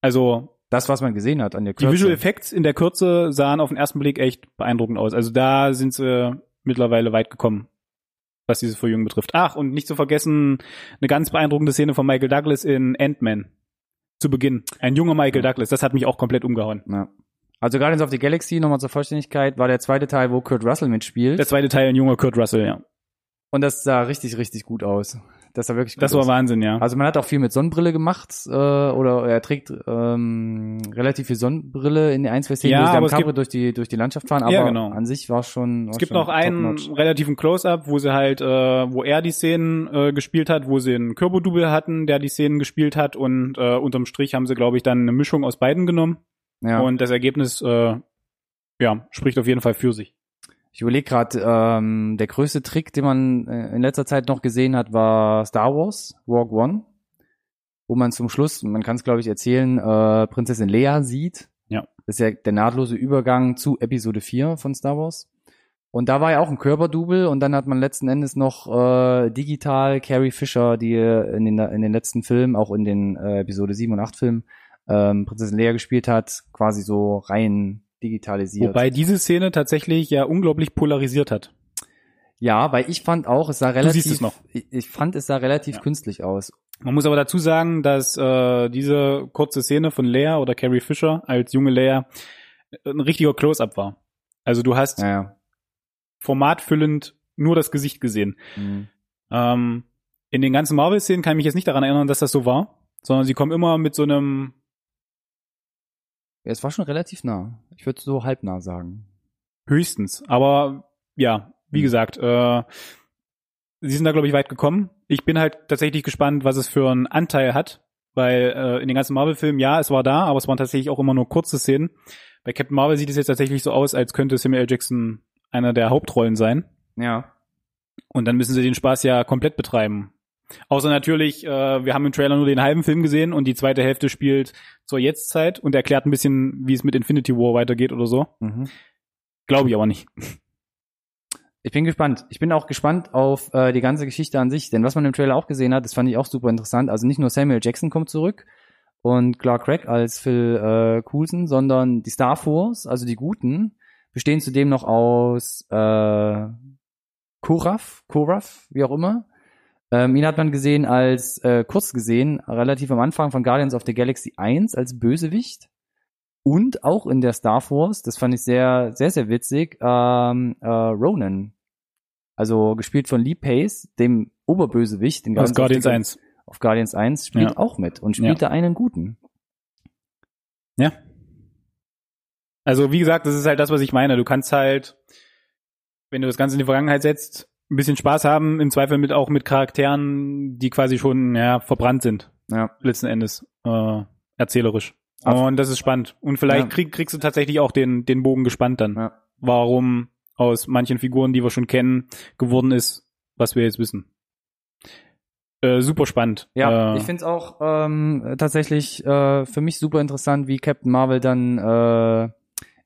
Also Das, was man gesehen hat an der Die Kürze. Visual Effects in der Kürze sahen auf den ersten Blick echt beeindruckend aus. Also da sind sie mittlerweile weit gekommen, was dieses Verjüngen betrifft. Ach, und nicht zu vergessen, eine ganz beeindruckende Szene von Michael Douglas in Ant-Man. Zu Beginn. Ein junger Michael Douglas. Das hat mich auch komplett umgehauen. Ja. Also Guardians of the Galaxy, nochmal zur Vollständigkeit, war der zweite Teil, wo Kurt Russell mitspielt. Der zweite Teil, ein junger Kurt Russell, ja. und das sah richtig, richtig gut aus. Das sah wirklich Das aus. war Wahnsinn, ja. Also man hat auch viel mit Sonnenbrille gemacht, äh, oder er trägt ähm, relativ viel Sonnenbrille in ein, zwei Szenen, Ja, wo sie am gibt- durch die durch die Landschaft fahren, aber Ja, genau. an sich war schon war Es gibt noch einen relativen Close-Up, wo sie halt, äh, wo er die Szenen äh, gespielt hat, wo sie einen Körper-Double hatten, der die Szenen gespielt hat und äh, unterm Strich haben sie, glaube ich, dann eine Mischung aus beiden genommen. Ja. Und das Ergebnis, äh, ja, spricht auf jeden Fall für sich. Ich überlege gerade, ähm, der größte Trick, den man äh, in letzter Zeit noch gesehen hat, war Star Wars, Rogue One, wo man zum Schluss, man kann es glaube ich erzählen, äh, Prinzessin Leia sieht. Ja. Das ist ja der nahtlose Übergang zu Episode 4 von Star Wars. Und da war ja auch ein Körperdouble und dann hat man letzten Endes noch äh, digital Carrie Fisher, die in den, in den letzten Filmen, auch in den äh, Episode 7 und 8 Filmen, ähm, Prinzessin Leia gespielt hat, quasi so rein digitalisiert. Wobei diese Szene tatsächlich ja unglaublich polarisiert hat. Ja, weil ich fand auch, es sah relativ, siehst es noch. Ich, fand, es sah relativ Ja. künstlich aus. Man muss aber dazu sagen, dass äh, diese kurze Szene von Leia oder Carrie Fisher als junge Leia ein richtiger Close-up war. Also du hast Ja, formatfüllend nur das Gesicht gesehen. ja. Mhm. Ähm, in den ganzen Marvel-Szenen kann ich mich jetzt nicht daran erinnern, dass das so war, sondern sie kommen immer mit so einem, ja. Es war schon relativ nah. Ich würde so halbnah sagen. höchstens. Aber ja, wie Mhm. gesagt, äh, sie sind da, glaube ich, weit gekommen. Ich bin halt tatsächlich gespannt, was es für einen Anteil hat, weil äh, in den ganzen Marvel-Filmen, ja, es war da, aber es waren tatsächlich auch immer nur kurze Szenen. Bei Captain Marvel sieht es jetzt tatsächlich so aus, als könnte Samuel L. Jackson einer der Hauptrollen sein. Ja. Und dann müssen sie den Spaß ja komplett betreiben. Außer natürlich, äh, wir haben im Trailer nur den halben Film gesehen und die zweite Hälfte spielt zur Jetztzeit und erklärt ein bisschen, wie es mit Infinity War weitergeht oder so. Mhm. Glaube ich aber nicht. Ich bin gespannt. Ich bin auch gespannt auf äh, die ganze Geschichte an sich, denn was man im Trailer auch gesehen hat, das fand ich auch super interessant. Also nicht nur Samuel Jackson kommt zurück und Clark Gregg als Phil äh, Coulson, sondern die Star Force, also die Guten, bestehen zudem noch aus äh, Koraf, Koraf, wie auch immer. Ähm, ihn hat man gesehen als, äh, kurz gesehen, relativ am Anfang von Guardians of the Galaxy 1 als Bösewicht. Und auch in der Star Force, das fand ich sehr, sehr, sehr witzig, ähm, äh, Ronan. Also gespielt von Lee Pace, dem Oberbösewicht in Aus Guardians of the- 1. Auf Guardians 1 spielt Ja. auch mit und spielt Ja. da einen guten. Ja. Also wie gesagt, das ist halt das, was ich meine. Du kannst halt, wenn du das Ganze in die Vergangenheit setzt, ein bisschen Spaß haben, im Zweifel mit auch mit Charakteren, die quasi schon ja, verbrannt sind, Ja. letzten Endes, äh, erzählerisch. Ab- Und das ist spannend. Und vielleicht Ja. krieg, kriegst du tatsächlich auch den, den Bogen gespannt dann. Ja. Warum aus manchen Figuren, die wir schon kennen, geworden ist, was wir jetzt wissen. Äh, super spannend. Ja, äh, ich finde es auch ähm, tatsächlich äh, für mich super interessant, wie Captain Marvel dann äh,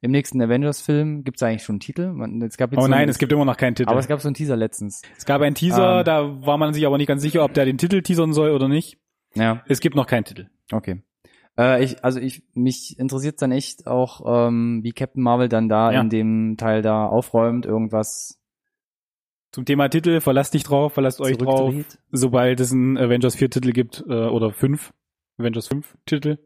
im nächsten Avengers-Film gibt es eigentlich schon einen Titel. Man, es gab jetzt Oh so nein, einen- es gibt immer noch keinen Titel. aber es gab so einen Teaser letztens. Es gab einen Teaser, Ähm. da war man sich aber nicht ganz sicher, ob der den Titel teasern soll oder nicht. Ja, Es gibt noch keinen Titel. okay. Äh, ich, also ich, mich interessiert dann echt auch, ähm, wie Captain Marvel dann da Ja. in dem Teil da aufräumt, irgendwas Zum Thema Titel, verlasst dich drauf, verlasst euch drauf. Sobald es einen Avengers 4 Titel gibt, äh, oder 5, Avengers 5 Titel,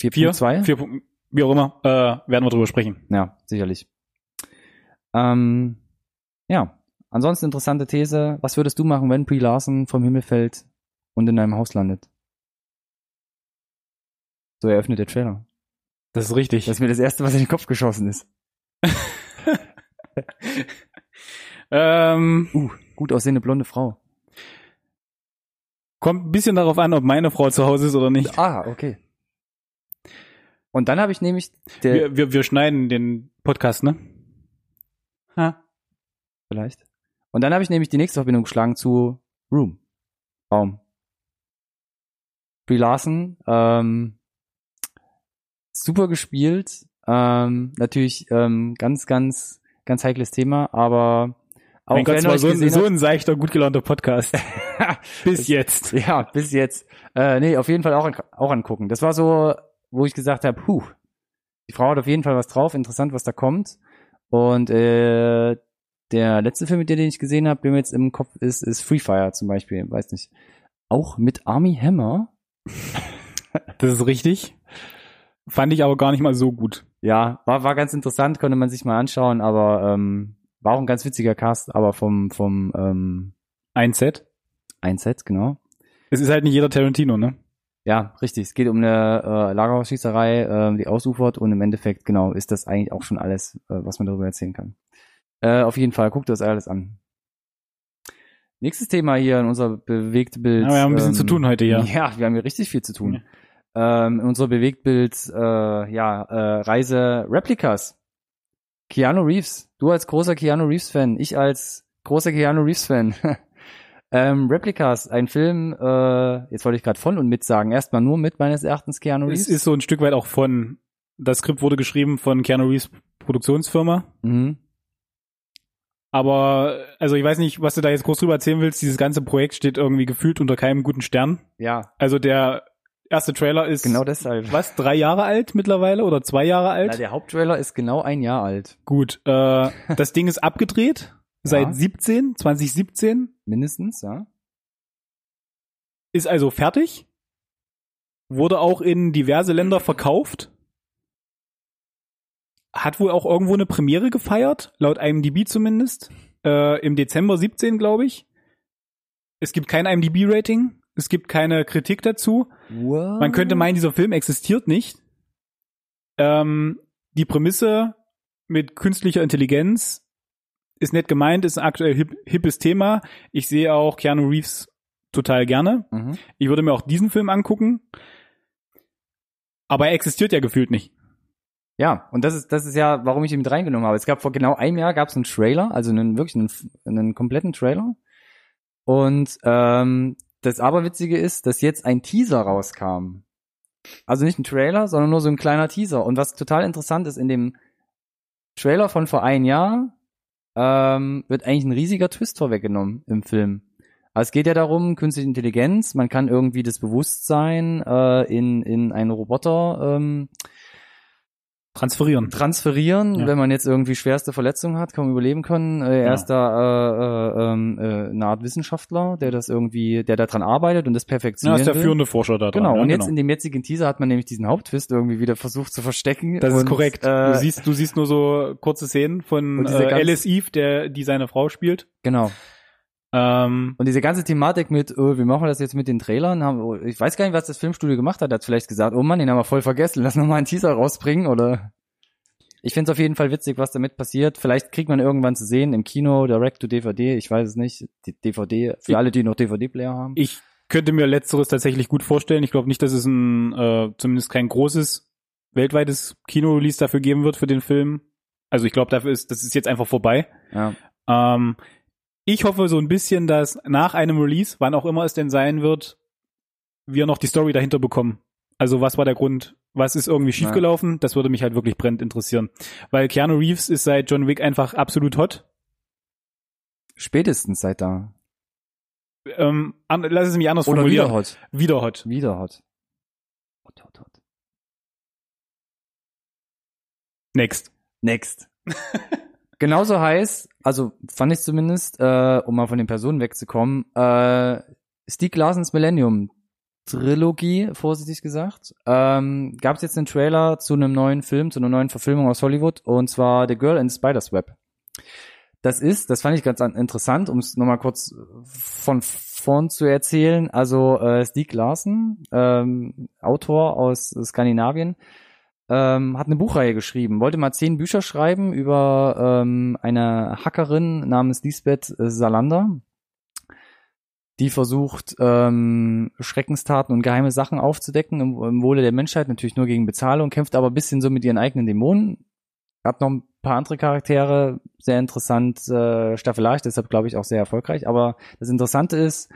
4, 4.2? 4, Punkt- wie auch immer, äh, werden wir drüber sprechen. Ja, sicherlich. Ähm, ja, ansonsten interessante These. Was würdest du machen, wenn Brie Larson vom Himmel fällt und in deinem Haus landet? So eröffnet der Trailer. Das ist richtig. Das ist mir das Erste, was in den Kopf geschossen ist. *laughs* ähm, Uh, gut aussehende blonde Frau. kommt ein bisschen darauf an, ob meine Frau zu Hause ist oder nicht. Ah, okay. Und dann habe ich nämlich Wir, wir, wir schneiden den Podcast, ne? Ha. vielleicht. Und dann habe ich nämlich die nächste Verbindung geschlagen zu Room. Raum. Brie Larson, ähm, super gespielt. Ähm, natürlich ähm, ganz, ganz, ganz heikles Thema, aber auch mein Gott, war so, ein- so ein seichter, gut gelaunter Podcast. *laughs* Bis jetzt. Ja, bis jetzt. Äh, nee, auf jeden Fall auch, auch angucken. Das war so, wo ich gesagt habe, puh, die Frau hat auf jeden Fall was drauf, interessant, was da kommt. Und äh, der letzte Film, den ich gesehen habe, der mir jetzt im Kopf ist, ist Free Fire zum Beispiel. Weiß nicht. Auch mit Army Hammer. *laughs* Das ist richtig. Fand ich aber gar nicht mal so gut. Ja, war, war ganz interessant, konnte man sich mal anschauen, aber ähm, war auch ein ganz witziger Cast, aber vom, vom ähm, Ein Set. ein Set, genau. Es ist halt nicht jeder Tarantino, ne? Ja, richtig. Es geht um eine äh, Lagerhausschießerei, äh, die ausufert und im Endeffekt, genau, ist das eigentlich auch schon alles, äh, was man darüber erzählen kann. Äh, auf jeden Fall, guckt das alles an. Nächstes Thema hier in unserer Bewegtbild. Ja, wir haben ein bisschen zu tun heute hier. *laughs* Ja, wir haben hier richtig viel zu tun. Ähm, in unserer Bewegtbild, äh, ja, äh, Reise Replikas. Keanu Reeves. Du als großer Keanu Reeves-Fan, ich als großer Keanu Reeves-Fan. *laughs* ähm, Replikas, ein Film, äh, jetzt wollte ich gerade von und mit sagen, erstmal nur mit meines Erachtens Keanu Reeves. Es ist so ein Stück weit auch von, das Skript wurde geschrieben von Keanu Reeves Produktionsfirma. mhm. Aber, also ich weiß nicht, was du da jetzt groß drüber erzählen willst. Dieses ganze Projekt steht irgendwie gefühlt unter keinem guten Stern. Ja, Also der erste Trailer ist, genau deshalb. was, drei Jahre alt mittlerweile oder zwei Jahre alt? Na, der Haupttrailer ist genau ein Jahr alt. Gut, äh, das Ding ist abgedreht seit Ja. 17, 2017, Mindestens, ja. ist also fertig, wurde auch in diverse Länder verkauft, hat wohl auch irgendwo eine Premiere gefeiert, laut IMDb zumindest, äh, im Dezember 17, glaube ich. Es gibt kein IMDb-Rating, es gibt keine Kritik dazu. What? Man könnte meinen, dieser Film existiert nicht. Ähm, die Prämisse mit künstlicher Intelligenz ist nett gemeint, ist ein aktuell hip, hippes Thema. Ich sehe auch Keanu Reeves total gerne. Mhm. Ich würde mir auch diesen Film angucken. Aber er existiert ja gefühlt nicht. Ja, und das ist, das ist ja, warum ich ihn mit reingenommen habe. Es gab vor genau einem Jahr gab es einen Trailer, also einen wirklich einen, einen kompletten Trailer. Und ähm, das Aberwitzige ist, dass jetzt ein Teaser rauskam. Also nicht ein Trailer, sondern nur so ein kleiner Teaser. Und was total interessant ist, in dem Trailer von vor einem Jahr ähm, wird eigentlich ein riesiger Twist vorweggenommen im Film. Also es geht ja darum, künstliche Intelligenz, man kann irgendwie das Bewusstsein äh, in, in einen Roboter ähm, Transferieren. transferieren, Ja. wenn man jetzt irgendwie schwerste Verletzungen hat, kaum überleben kann. Äh, er ist da äh, äh, ähm, äh, eine Art Wissenschaftler, der das irgendwie, der daran arbeitet und das Ja, perfektionieren ist der will. führende Forscher da dran. Genau, ja, und jetzt genau. in dem jetzigen Teaser hat man nämlich diesen Haupttwist irgendwie wieder versucht zu verstecken. Das ist und, korrekt. Äh, du siehst, du siehst nur so kurze Szenen von äh, Alice Eve, der, die seine Frau spielt. genau. Ähm, Und diese ganze Thematik mit, oh, wie machen wir das jetzt mit den Trailern? Haben, oh, ich weiß gar nicht, was das Filmstudio gemacht hat. Hat vielleicht gesagt, oh Mann, den haben wir voll vergessen, *laughs* lass noch mal einen Teaser rausbringen oder. Ich finde es auf jeden Fall witzig, was damit passiert. Vielleicht kriegt man irgendwann zu sehen im Kino, Direct to DVD, ich weiß es nicht. Die DVD, für alle, die noch DVD-Player haben. ich könnte mir letzteres tatsächlich gut vorstellen. Ich glaube nicht, dass es ein, äh, zumindest kein großes weltweites Kino-Release dafür geben wird für den Film. Also ich glaube, dafür ist, das ist jetzt einfach vorbei. Ja. Ähm, ich hoffe so ein bisschen, dass nach einem Release, wann auch immer es denn sein wird, wir noch die Story dahinter bekommen. Also was war der Grund? Was ist irgendwie schiefgelaufen? Das würde mich halt wirklich brennend interessieren. Weil Keanu Reeves ist seit John Wick einfach absolut hot. Spätestens seit da. Ähm, an, lass es mich anders Oder formulieren. wieder hot. Wieder hot. Wieder hot. Hot, hot, hot. Next. Next. *laughs* Genauso heiß, also fand ich zumindest, äh, um mal von den Personen wegzukommen, äh, Stieg Larsens Millennium Trilogie, vorsichtig gesagt. Ähm, Gab es jetzt einen Trailer zu einem neuen Film, zu einer neuen Verfilmung aus Hollywood, und zwar The Girl in Spider's Web. Das ist, das fand ich ganz an- interessant, um es nochmal kurz von vorn zu erzählen. Also äh, Stieg Larsen, ähm, Autor aus Skandinavien, ähm, hat eine Buchreihe geschrieben, wollte mal zehn Bücher schreiben über ähm, eine Hackerin namens Lisbeth Salander, die versucht, ähm, Schreckenstaten und geheime Sachen aufzudecken im, im Wohle der Menschheit, natürlich nur gegen Bezahlung, kämpft aber ein bisschen so mit ihren eigenen Dämonen. Hat noch ein paar andere Charaktere, sehr interessant, äh, staffelarisch, deshalb glaube ich auch sehr erfolgreich. Aber das Interessante ist,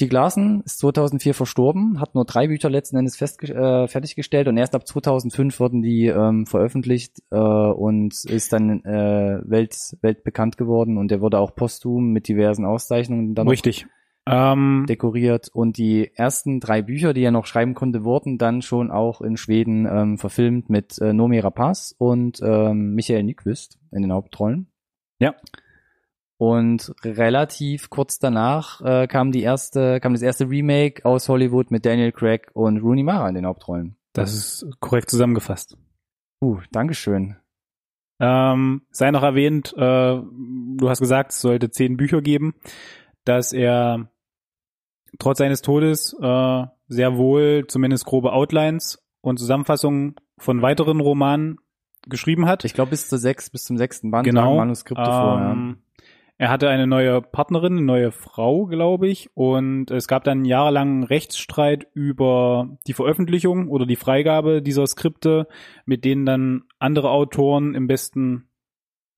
die Larsen ist 2004 verstorben, hat nur drei Bücher letzten Endes festge äh, fertiggestellt und erst ab 2005 wurden die ähm, veröffentlicht äh, und ist dann äh, welt, weltbekannt geworden und er wurde auch posthum mit diversen Auszeichnungen dann Richtig. Ähm, dekoriert und die ersten drei Bücher, die er noch schreiben konnte, wurden dann schon auch in Schweden ähm, verfilmt mit äh, Nomi Rapaz und ähm, Michael Nyqvist in den Hauptrollen. Ja. Und relativ kurz danach äh, kam die erste, kam das erste Remake aus Hollywood mit Daniel Craig und Rooney Mara in den Hauptrollen. das ist korrekt zusammengefasst. Uh, Dankeschön. Ähm, sei noch erwähnt, äh, du hast gesagt, es sollte zehn Bücher geben, dass er trotz seines Todes äh, sehr wohl zumindest grobe Outlines und Zusammenfassungen von weiteren Romanen geschrieben hat. Ich glaube bis zur sechs, bis zum sechsten Band Genau. Manuskripte vor. Ja. Er hatte eine neue Partnerin, eine neue Frau, glaube ich, und es gab dann jahrelang Rechtsstreit über die Veröffentlichung oder die Freigabe dieser Skripte, mit denen dann andere Autoren im besten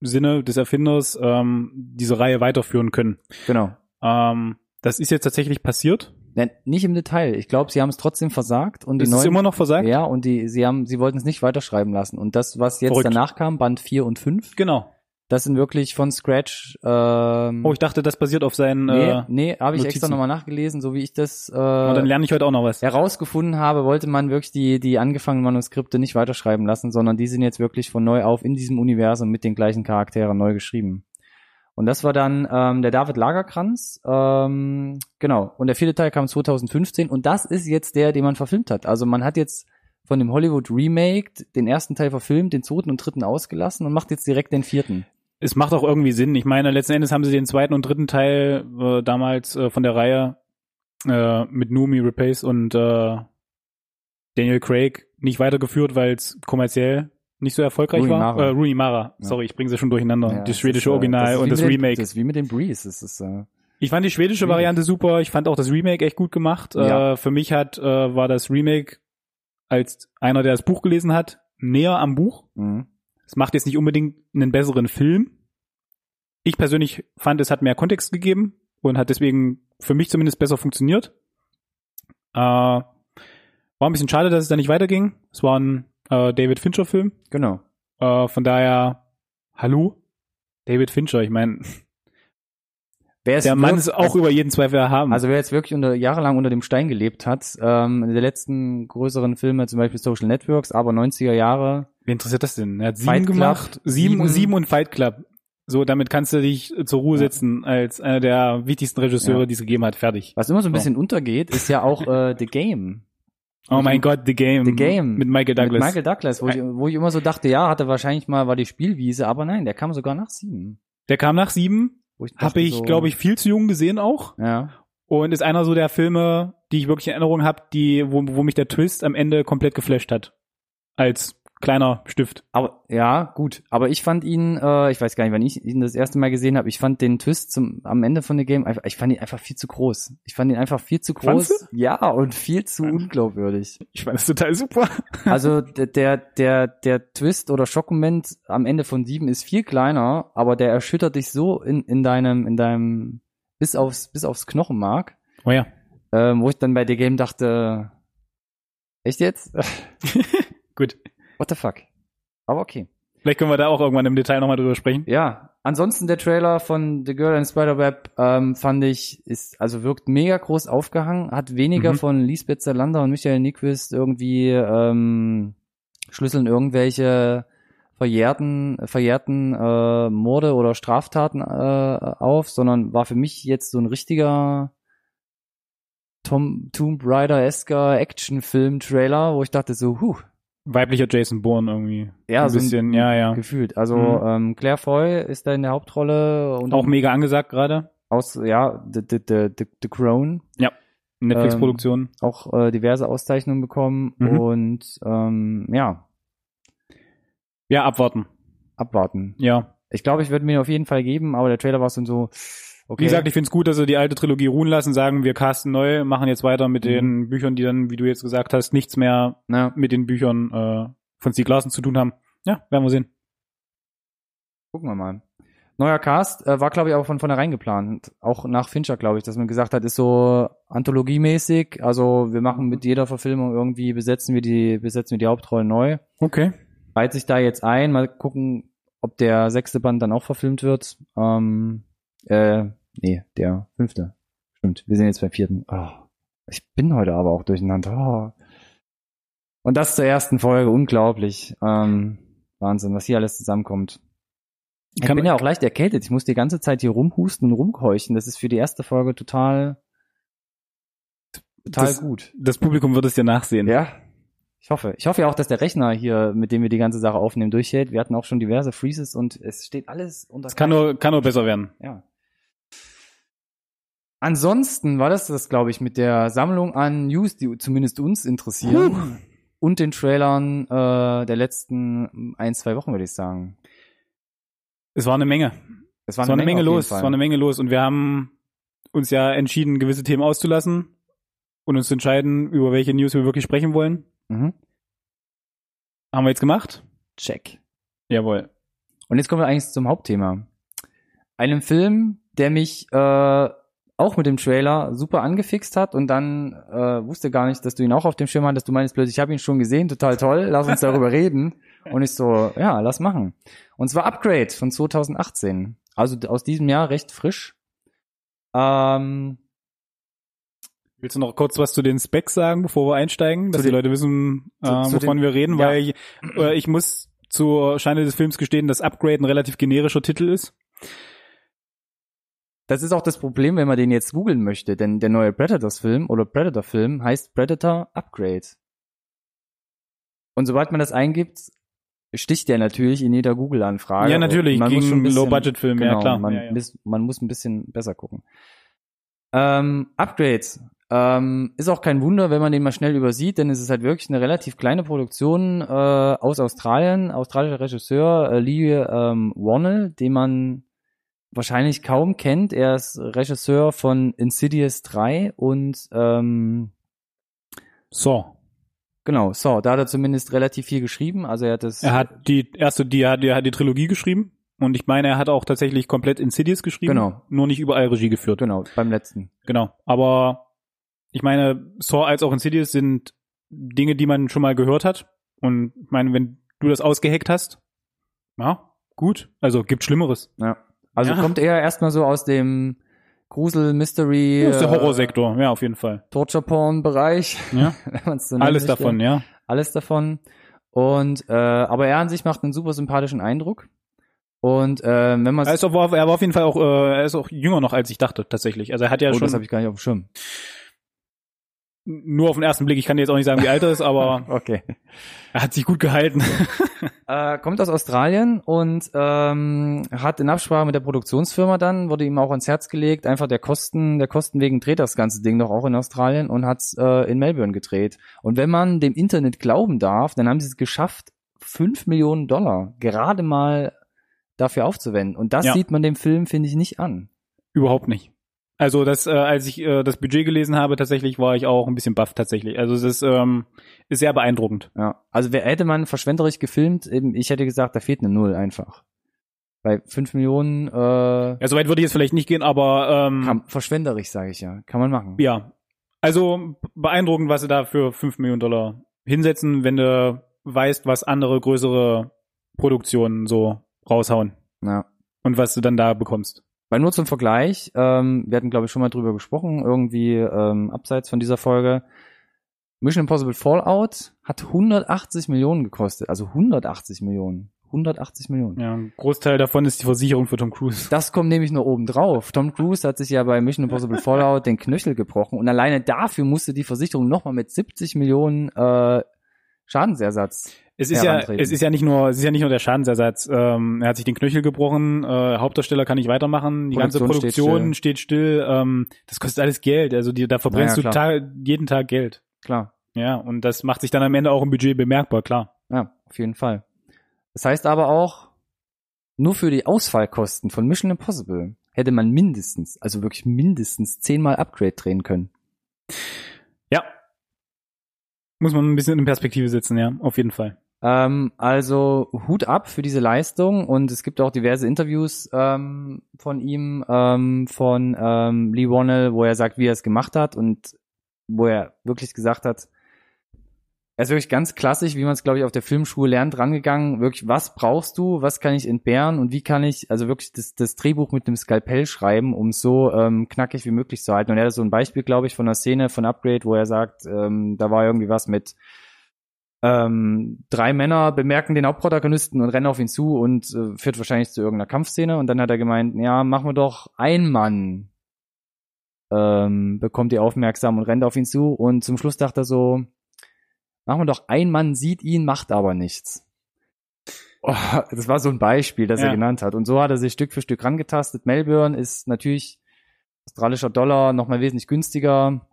Sinne des Erfinders ähm, diese Reihe weiterführen können. Genau. Ähm, das ist jetzt tatsächlich passiert. Ja, nicht im Detail. Ich glaube, sie haben es trotzdem versagt und die Ist es neuen immer noch versagt? Ja, und die, sie haben, sie wollten es nicht weiterschreiben lassen. Und das, was jetzt Verrückt. danach kam, Band 4 und 5, Genau. Das sind wirklich von Scratch. Ähm, Oh, ich dachte, das basiert auf seinen. nee, Äh, nee, habe ich extra nochmal nachgelesen, so wie ich das äh, und dann lerne ich heute auch noch was. herausgefunden habe, wollte man wirklich die, die angefangenen Manuskripte nicht weiterschreiben lassen, sondern die sind jetzt wirklich von neu auf in diesem Universum mit den gleichen Charakteren neu geschrieben. Und das war dann ähm, der David Lagerkranz, ähm, genau. Und der vierte Teil kam 2015 und das ist jetzt der, den man verfilmt hat. Also man hat jetzt von dem Hollywood Remake den ersten Teil verfilmt, den zweiten und dritten ausgelassen und macht jetzt direkt den vierten. Es macht auch irgendwie Sinn. Ich meine, letzten Endes haben sie den zweiten und dritten Teil äh, damals äh, von der Reihe äh, mit Numi Rapace und äh, Daniel Craig nicht weitergeführt, weil es kommerziell nicht so erfolgreich Rooney war. Mara. Äh, Rooney Mara. Ja. Sorry, ich bringe sie schon durcheinander. Ja, das schwedische ist, äh, Original ist und das Remake. Den, das ist wie mit dem Breeze. Das ist, äh, ich fand die schwedische Remake. Variante super. Ich fand auch das Remake echt gut gemacht. Ja. Äh, für mich hat äh, war das Remake als einer, der das Buch gelesen hat, näher am Buch. mh. Es macht jetzt nicht unbedingt einen besseren Film. Ich persönlich fand, es hat mehr Kontext gegeben und hat deswegen für mich zumindest besser funktioniert. Äh, war ein bisschen schade, dass es da nicht weiterging. Es war ein äh, David Fincher-Film. Genau. Äh, von daher, hallo? David Fincher, ich meine, Wer der Mann ist auch über jeden Zweifel erhaben. Also wer jetzt wirklich unter, jahrelang unter dem Stein gelebt hat, ähm, in der letzten größeren Filme, zum Beispiel Social Networks, aber 90er Jahre, Wen interessiert das denn? Er hat sieben Fight Club, gemacht. Sieben, sieben. sieben und Fight Club. So, damit kannst du dich zur Ruhe setzen als einer der wichtigsten Regisseure, Ja. die es gegeben hat. Fertig. was immer so ein So. bisschen untergeht, ist ja auch äh, The Game. Oh mein Gott, The Game. The Game. Mit Michael Douglas. Mit Michael Douglas, wo ich, wo ich immer so dachte, ja, hatte wahrscheinlich mal, war die Spielwiese, aber nein, der kam sogar nach sieben. Der kam nach sieben. Habe ich, so, glaube ich, viel zu jung gesehen auch. Ja, Und ist einer so der Filme, die ich wirklich in Erinnerung habe, die, wo, wo mich der Twist am Ende komplett geflasht hat. Als kleiner Stift. Aber ja, gut. Aber ich fand ihn, äh, ich weiß gar nicht, wann ich ihn das erste Mal gesehen habe. Ich fand den Twist zum am Ende von der Game einfach, ich fand ihn einfach viel zu groß. Ich fand ihn einfach viel zu groß. Ja und viel zu unglaubwürdig. Ich fand das total super. *laughs* Also der der der der Twist oder Schockmoment am Ende von sieben ist viel kleiner, aber der erschüttert dich so in in deinem in deinem bis aufs bis aufs Knochenmark, Oh ja. ähm, wo ich dann bei der Game dachte, echt jetzt? *laughs* *laughs* Gut. What the fuck? Aber okay. Vielleicht können wir da auch irgendwann im Detail nochmal drüber sprechen. Ja, ansonsten der Trailer von The Girl in Spiderweb ähm, fand ich ist also wirkt mega groß aufgehangen, hat weniger Mhm. von Lisbeth Salander und Michael Nyquist irgendwie ähm, schlüsseln irgendwelche verjährten verjährten äh, Morde oder Straftaten äh, auf, sondern war für mich jetzt so ein richtiger Tom Tomb Raider-esker Actionfilm-Trailer, wo ich dachte so, huh, Weiblicher Jason Bourne irgendwie. ja, ein so bisschen, ja, ja. gefühlt. Also Mhm. ähm, Claire Foy ist da in der Hauptrolle und Auch mega angesagt gerade. aus ja The, the, the, the, the Crown Netflix-Produktion. auch äh, diverse Auszeichnungen bekommen Mhm. und ähm, ja ja, abwarten. abwarten. Ja. Ich glaube, ich würde mir auf jeden Fall geben, aber der Trailer war so so okay. Wie gesagt, ich finde es gut, dass sie die alte Trilogie ruhen lassen, sagen, wir casten neu, machen jetzt weiter mit Mhm. den Büchern, die dann, wie du jetzt gesagt hast, nichts mehr Na, mit den Büchern äh, von Stieg Larsen zu tun haben. Ja, werden wir sehen. gucken wir mal. Neuer Cast äh, war glaube ich auch von vornherein geplant, auch nach Fincher glaube ich, dass man gesagt hat, ist so anthologiemäßig, also wir machen mit jeder Verfilmung irgendwie besetzen wir die besetzen wir die Hauptrollen neu. Okay. reiht sich da jetzt ein. Mal gucken, ob der sechste Band dann auch verfilmt wird. Ähm, äh, nee, der fünfte. Stimmt, wir sind jetzt beim vierten. Oh, ich bin heute aber auch durcheinander. Oh. Und das zur ersten Folge, unglaublich. Ähm, Wahnsinn, was hier alles zusammenkommt. Ich Kann bin ja auch leicht erkältet. Ich muss die ganze Zeit hier rumhusten und rumkeuchen. Das ist für die erste Folge total, total Das- gut. Das Publikum wird es dir nachsehen. Ja. Ich hoffe. Ich hoffe ja auch, dass der Rechner hier, mit dem wir die ganze Sache aufnehmen, durchhält. Wir hatten auch schon diverse Freezes und es steht alles unter. Es kann nur, kann nur besser werden. ja. Ansonsten war das das, glaube ich, mit der Sammlung an News, die zumindest uns interessieren. Und den Trailern äh, der letzten ein, zwei Wochen, würde ich sagen. Es war eine Menge. Es Es war eine Menge jeden los. Es war eine Menge los. Und wir haben uns ja entschieden, gewisse Themen auszulassen und uns zu entscheiden, über welche News wir wirklich sprechen wollen. Mhm. Haben wir jetzt gemacht? Check. Jawohl. Und jetzt kommen wir eigentlich zum Hauptthema. Einem Film, der mich äh, auch mit dem Trailer super angefixt hat und dann äh, wusste gar nicht, dass du ihn auch auf dem Schirm hattest. Du meinst plötzlich, ich habe ihn schon gesehen, total toll, lass uns darüber *laughs* reden. Und ich so, ja, lass machen. Und zwar Upgrade von 2018. Also aus diesem Jahr recht frisch. Ähm, Willst du noch kurz was zu den Specs sagen, bevor wir einsteigen, dass die den- Leute wissen, zu- äh, zu wovon den- wir reden? ja. Weil ich, äh, ich muss zur Scheine des Films gestehen, dass Upgrade ein relativ generischer Titel ist. Das ist auch das Problem, wenn man den jetzt googeln möchte, denn der neue Predators-Film oder Predator-Film heißt Predator Upgrade. Und sobald man das eingibt, sticht der natürlich in jeder Google-Anfrage. ja, natürlich, Man muss gegen schon ein bisschen- Low-Budget-Film, Genau, ja klar. Man, ja, ja. Muss, man muss ein bisschen besser gucken. Ähm, Upgrade. Ähm, ist auch kein Wunder, wenn man den mal schnell übersieht, denn es ist halt wirklich eine relativ kleine Produktion äh, aus Australien, australischer Regisseur äh, Lee ähm, Wannell, den man wahrscheinlich kaum kennt. Er ist Regisseur von Insidious 3 und ähm, So. genau, so, da hat er zumindest relativ viel geschrieben. Also er hat das Er hat die erste, die, er hat, er hat die Trilogie geschrieben. Und ich meine, er hat auch tatsächlich komplett Insidious geschrieben. Genau. Nur nicht überall Regie geführt. genau beim letzten. Genau. Aber ich meine, Saw als auch Insidious sind Dinge, die man schon mal gehört hat. Und ich meine, wenn du das ausgeheckt hast, ja, gut. Also gibt Schlimmeres. Ja. Also Ja. kommt er erstmal so aus dem Grusel, Mystery, Das ist der äh, Horrorsektor, ja, auf jeden Fall. Torture-Porn-Bereich, Ja. *laughs* so Alles davon, ja. Alles davon. Und äh, aber er an sich macht einen super sympathischen Eindruck. Und äh, wenn man Er, ist auf, er war auf jeden Fall auch, äh, er ist auch jünger noch, als ich dachte, tatsächlich. Also er hat ja oh, schon das habe ich gar nicht auf dem Schirm. Nur auf den ersten Blick, ich kann dir jetzt auch nicht sagen, wie alt er ist, aber *laughs* Okay. er hat sich gut gehalten. *laughs* Äh, kommt aus Australien und ähm, hat in Absprache mit der Produktionsfirma dann, wurde ihm auch ans Herz gelegt, einfach der Kosten, der Kosten wegen dreht das ganze Ding doch auch in Australien und hat äh, in Melbourne gedreht. Und wenn man dem Internet glauben darf, dann haben sie es geschafft, fünf Millionen Dollar gerade mal dafür aufzuwenden. Und das Ja. sieht man dem Film, finde ich, nicht an. Überhaupt nicht. Also das, äh, als ich äh, das Budget gelesen habe, tatsächlich war ich auch ein bisschen baff tatsächlich. Also es ist, ähm, ist sehr beeindruckend. Ja. Also wer hätte man verschwenderisch gefilmt, eben, ich hätte gesagt, da fehlt eine Null einfach. Bei fünf Millionen äh, Ja, soweit würde ich jetzt vielleicht nicht gehen, aber ähm, kann, verschwenderisch, sage ich ja. Kann man machen. ja. Also beeindruckend, was sie da für 5 Millionen Dollar hinsetzen, wenn du weißt, was andere größere Produktionen so raushauen Ja. und was du dann da bekommst. Weil nur zum Vergleich, ähm, wir hatten glaube ich schon mal drüber gesprochen, irgendwie ähm, abseits von dieser Folge. Mission Impossible Fallout hat 180 Millionen gekostet, also 180 Millionen. 180 Millionen. Ja, ein Großteil davon ist die Versicherung für Tom Cruise. Das kommt nämlich nur oben drauf. Tom Cruise hat sich ja bei Mission Impossible Fallout den Knöchel gebrochen und alleine dafür musste die Versicherung nochmal mit 70 Millionen äh, Schadensersatz. Es ist ja, es ist ja nicht nur, es ist ja nicht nur der Schadensersatz. Ähm, er hat sich den Knöchel gebrochen. Äh, Hauptdarsteller kann nicht weitermachen. Die ganze Produktion steht Produktion steht still. ähm, das kostet alles Geld. Also die, da verbrennst Naja, du Tag, jeden Tag Geld. Klar. Ja, und das macht sich dann am Ende auch im Budget bemerkbar, klar. Ja, auf jeden Fall. Das heißt aber auch, nur für die Ausfallkosten von Mission Impossible hätte man mindestens, also wirklich mindestens zehnmal Upgrade drehen können. Ja. Muss man ein bisschen in Perspektive setzen, ja, auf jeden Fall. Ähm, also Hut ab für diese Leistung und es gibt auch diverse Interviews ähm, von ihm, ähm, von ähm, Lee Wannell, wo er sagt, wie er es gemacht hat und wo er wirklich gesagt hat, er ist wirklich ganz klassisch, wie man es, glaube ich, auf der Filmschule lernt, rangegangen. Wirklich, was brauchst du, was kann ich entbehren und wie kann ich also wirklich das, das Drehbuch mit dem Skalpell schreiben, um es so ähm, knackig wie möglich zu halten. Und er hat so ein Beispiel, glaube ich, von einer Szene von Upgrade, wo er sagt, ähm, da war irgendwie was mit ähm, drei Männer bemerken den Hauptprotagonisten und rennen auf ihn zu und äh, führt wahrscheinlich zu irgendeiner Kampfszene. Und dann hat er gemeint, ja, machen wir doch ein Mann ähm, bekommt ihr aufmerksam und rennt auf ihn zu. Und zum Schluss dachte er so, machen wir doch ein Mann sieht ihn, macht aber nichts. Oh, das war so ein Beispiel, das er Ja. genannt hat. Und so hat er sich Stück für Stück rangetastet. Melbourne ist natürlich australischer Dollar nochmal wesentlich günstiger.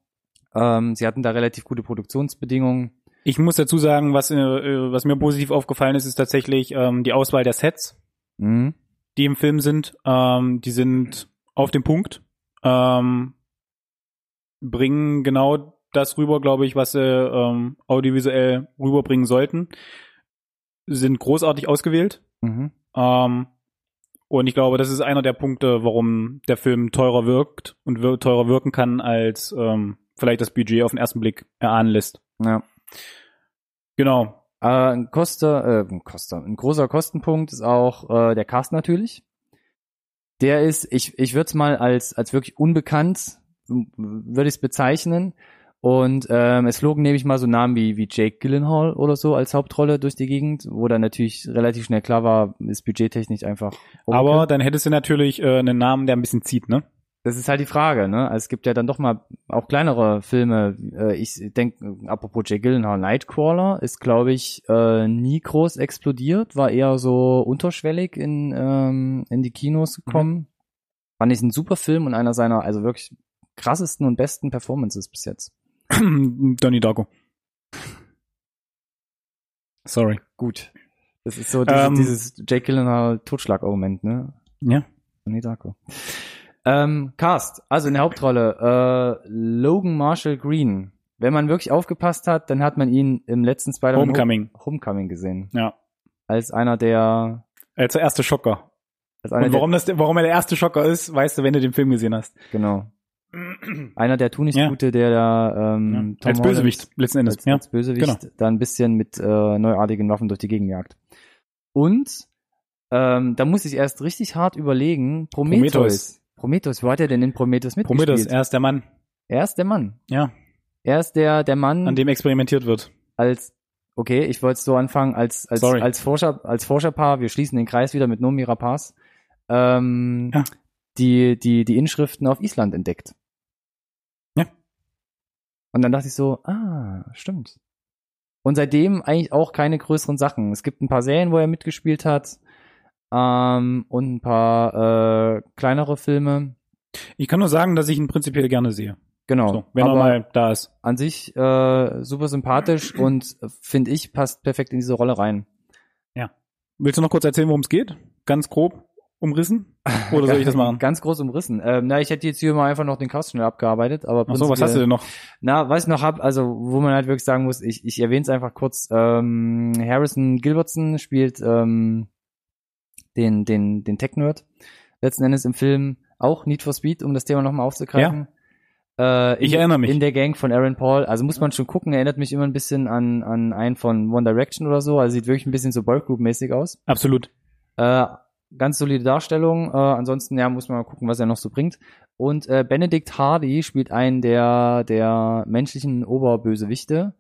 Ähm, sie hatten da relativ gute Produktionsbedingungen. Ich muss dazu sagen, was, äh, äh, was mir positiv aufgefallen ist, ist tatsächlich ähm, die Auswahl der Sets, Mhm. die im Film sind. Ähm, die sind auf dem Punkt. Ähm, bringen genau das rüber, glaube ich, was sie ähm, audiovisuell rüberbringen sollten. Sind großartig ausgewählt. Mhm. Ähm, und ich glaube, das ist einer der Punkte, warum der Film teurer wirkt und wir teurer wirken kann, als ähm, vielleicht das Budget auf den ersten Blick erahnen lässt. Ja. Genau. Äh, ein Koster, äh, ein Koster, ein großer Kostenpunkt ist auch äh, der Cast natürlich. Der ist, ich, ich würde es mal als, als wirklich unbekannt, w- würde ich es bezeichnen. Und ähm, es flogen nämlich mal so Namen wie, wie Jake Gyllenhaal oder so als Hauptrolle durch die Gegend, wo dann natürlich relativ schnell klar war, ist budgettechnisch einfach. Aber overkill. dann hättest du natürlich äh, einen Namen, der ein bisschen zieht, ne? Das ist halt die Frage, ne? Also es gibt ja dann doch mal auch kleinere Filme. Äh, Ich denke, apropos Jake Gyllenhaal, Nightcrawler ist, glaube ich, äh, nie groß explodiert, war eher so unterschwellig in, ähm, in die Kinos gekommen. Fand ich ein super Film und einer seiner, also wirklich krassesten und besten Performances bis jetzt. *clears throat* Donnie Darko. Sorry. Gut. Das ist so dieses, Ähm. dieses Jake Gyllenhaal Totschlag-Argument, ne? Ja. Donnie Darko. Ähm, Cast, also in der Hauptrolle, äh, Logan Marshall Green. Wenn man wirklich aufgepasst hat, dann hat man ihn im letzten Spider-Man Homecoming. Homecoming gesehen. Ja. Als einer der, Als der erste Schocker. als einer Und warum, das, warum er der erste Schocker ist, weißt du, wenn du den Film gesehen hast. der, genau. *clears throat* Einer der Ja. Tunichtgute, der da, ähm, Ja. Als Holland Bösewicht, letzten Endes. als, ja. als Bösewicht genau. da ein bisschen mit äh, neuartigen Waffen durch die Gegend jagt. Und ähm, da muss ich erst richtig hart überlegen, Prometheus. Prometheus. Prometheus, wo hat er denn in Prometheus mitgespielt? Prometheus, er ist der Mann, Er ist der Mann. ja, Er ist der, der Mann an dem experimentiert wird. als, okay, ich wollte es so anfangen, als, als, Sorry. als Forscher, als Forscherpaar, wir schließen den Kreis wieder mit Nomi Rapaz, ähm, Ja. die, die, die Inschriften auf Island entdeckt. Ja. Und dann dachte ich so, ah, stimmt. Und seitdem eigentlich auch keine größeren Sachen. Es gibt ein paar Serien, wo er mitgespielt hat, ähm, und ein paar äh, kleinere Filme. Ich kann nur sagen, dass ich ihn prinzipiell gerne sehe. Genau. So, wenn er mal da ist. an sich äh, super sympathisch und äh, finde ich passt perfekt in diese Rolle rein. Willst du noch kurz erzählen, worum es geht? Ganz grob umrissen? Oder soll ich das *laughs* machen? Ganz groß umrissen. Ähm, na, ich hätte jetzt hier mal einfach noch den Cast schnell abgearbeitet, aber Ach so, was hast du denn noch? Na, was ich noch hab, also wo man halt wirklich sagen muss, ich, ich erwähne es einfach kurz, ähm, Harrison Gilbertson spielt ähm, den, den, den Tech-Nerd letzten Endes im Film auch Need for Speed, um das Thema nochmal aufzugreifen. Äh, in, Ich erinnere mich. In der Gang von Aaron Paul. Also muss man schon gucken, erinnert mich immer ein bisschen an, an einen von One Direction oder so. Also sieht wirklich ein bisschen so Boygroup-mäßig aus. Absolut. Äh, ganz solide Darstellung. Äh, ansonsten, ja, muss man mal gucken, was er noch so bringt. Und äh, Benedict Hardy spielt einen der, der menschlichen Oberbösewichte.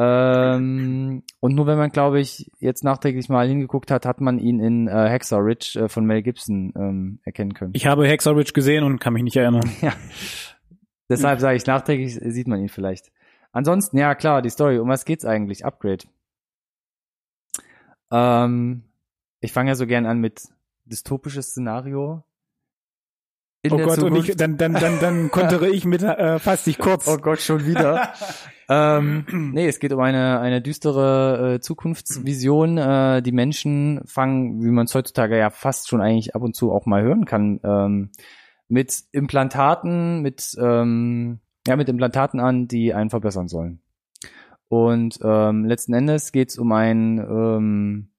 Ähm, und nur wenn man, glaube ich, jetzt nachträglich mal hingeguckt hat, hat man ihn in äh, Hexer Ridge äh, von Mel Gibson ähm, erkennen können. Ich habe Hexer Ridge gesehen und kann mich nicht erinnern. *laughs* ja. Deshalb sage ich, nachträglich sieht man ihn vielleicht. Ansonsten, ja klar, die Story. Um was geht's eigentlich? Upgrade. Ähm, ich fange ja so gern an mit dystopisches Szenario. In oh der Gott, und Zukunft. ich, dann, dann, dann, dann *laughs* kontere ich mit äh, fast dich kurz. Oh Gott, schon wieder. *laughs* ähm, nee, es geht um eine, eine düstere äh, Zukunftsvision. Äh, die Menschen fangen, wie man es heutzutage ja fast schon eigentlich ab und zu auch mal hören kann, ähm, mit Implantaten, mit, ähm, ja, mit Implantaten an, die einen verbessern sollen. Und ähm, letzten Endes geht es um ein, ähm,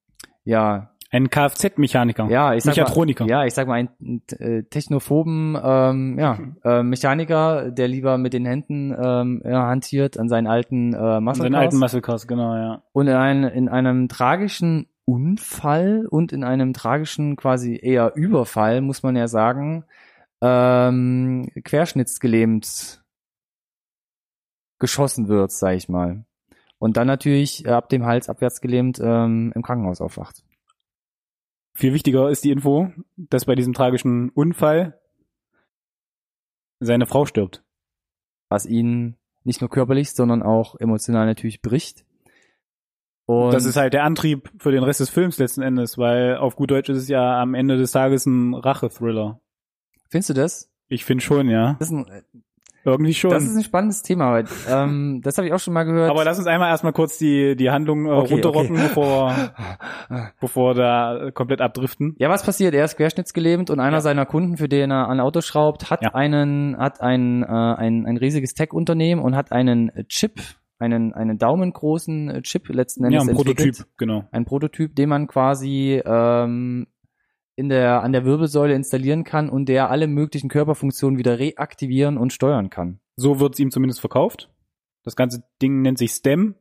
ja, Ein Kfz-Mechaniker. ja, ich sag Mechatroniker. Mal, ja, ich sag mal einen äh, technophoben ähm, ja, äh, Mechaniker, der lieber mit den Händen ähm, ja, hantiert an seinen alten äh, Muscle Cars. alten Muscle Cars, genau, ja. und in, ein, in einem tragischen Unfall und in einem tragischen quasi eher Überfall, muss man ja sagen, ähm, querschnittsgelähmt geschossen wird, sag ich mal. Und dann natürlich äh, ab dem Hals abwärts gelähmt ähm, im Krankenhaus aufwacht. Viel wichtiger ist die Info, dass bei diesem tragischen Unfall seine Frau stirbt. was ihn nicht nur körperlich, sondern auch emotional natürlich bricht. Und das ist halt der Antrieb für den Rest des Films letzten Endes, weil auf gut Deutsch ist es ja am Ende des Tages ein Rache-Thriller. findest du das? Ich finde schon, ja. Das ist ein, Irgendwie schon. das ist ein spannendes Thema, weil ähm, das habe ich auch schon mal gehört. Aber lass uns einmal erstmal kurz die, die Handlung äh, Okay, runterrocken, okay. bevor, *laughs* bevor da komplett abdriften. ja, was passiert? Er ist querschnittsgelähmt und einer Ja. seiner Kunden, für den er ein Auto schraubt, hat Ja. einen, hat ein, äh, ein, ein riesiges Tech-Unternehmen und hat einen Chip, einen, einen daumengroßen Chip letzten Endes Ja, ein. Prototyp, genau. ein Prototyp, den man quasi ähm, in der an der Wirbelsäule installieren kann und der alle möglichen Körperfunktionen wieder reaktivieren und steuern kann. So wird's ihm zumindest verkauft. Das ganze Ding nennt sich STEM.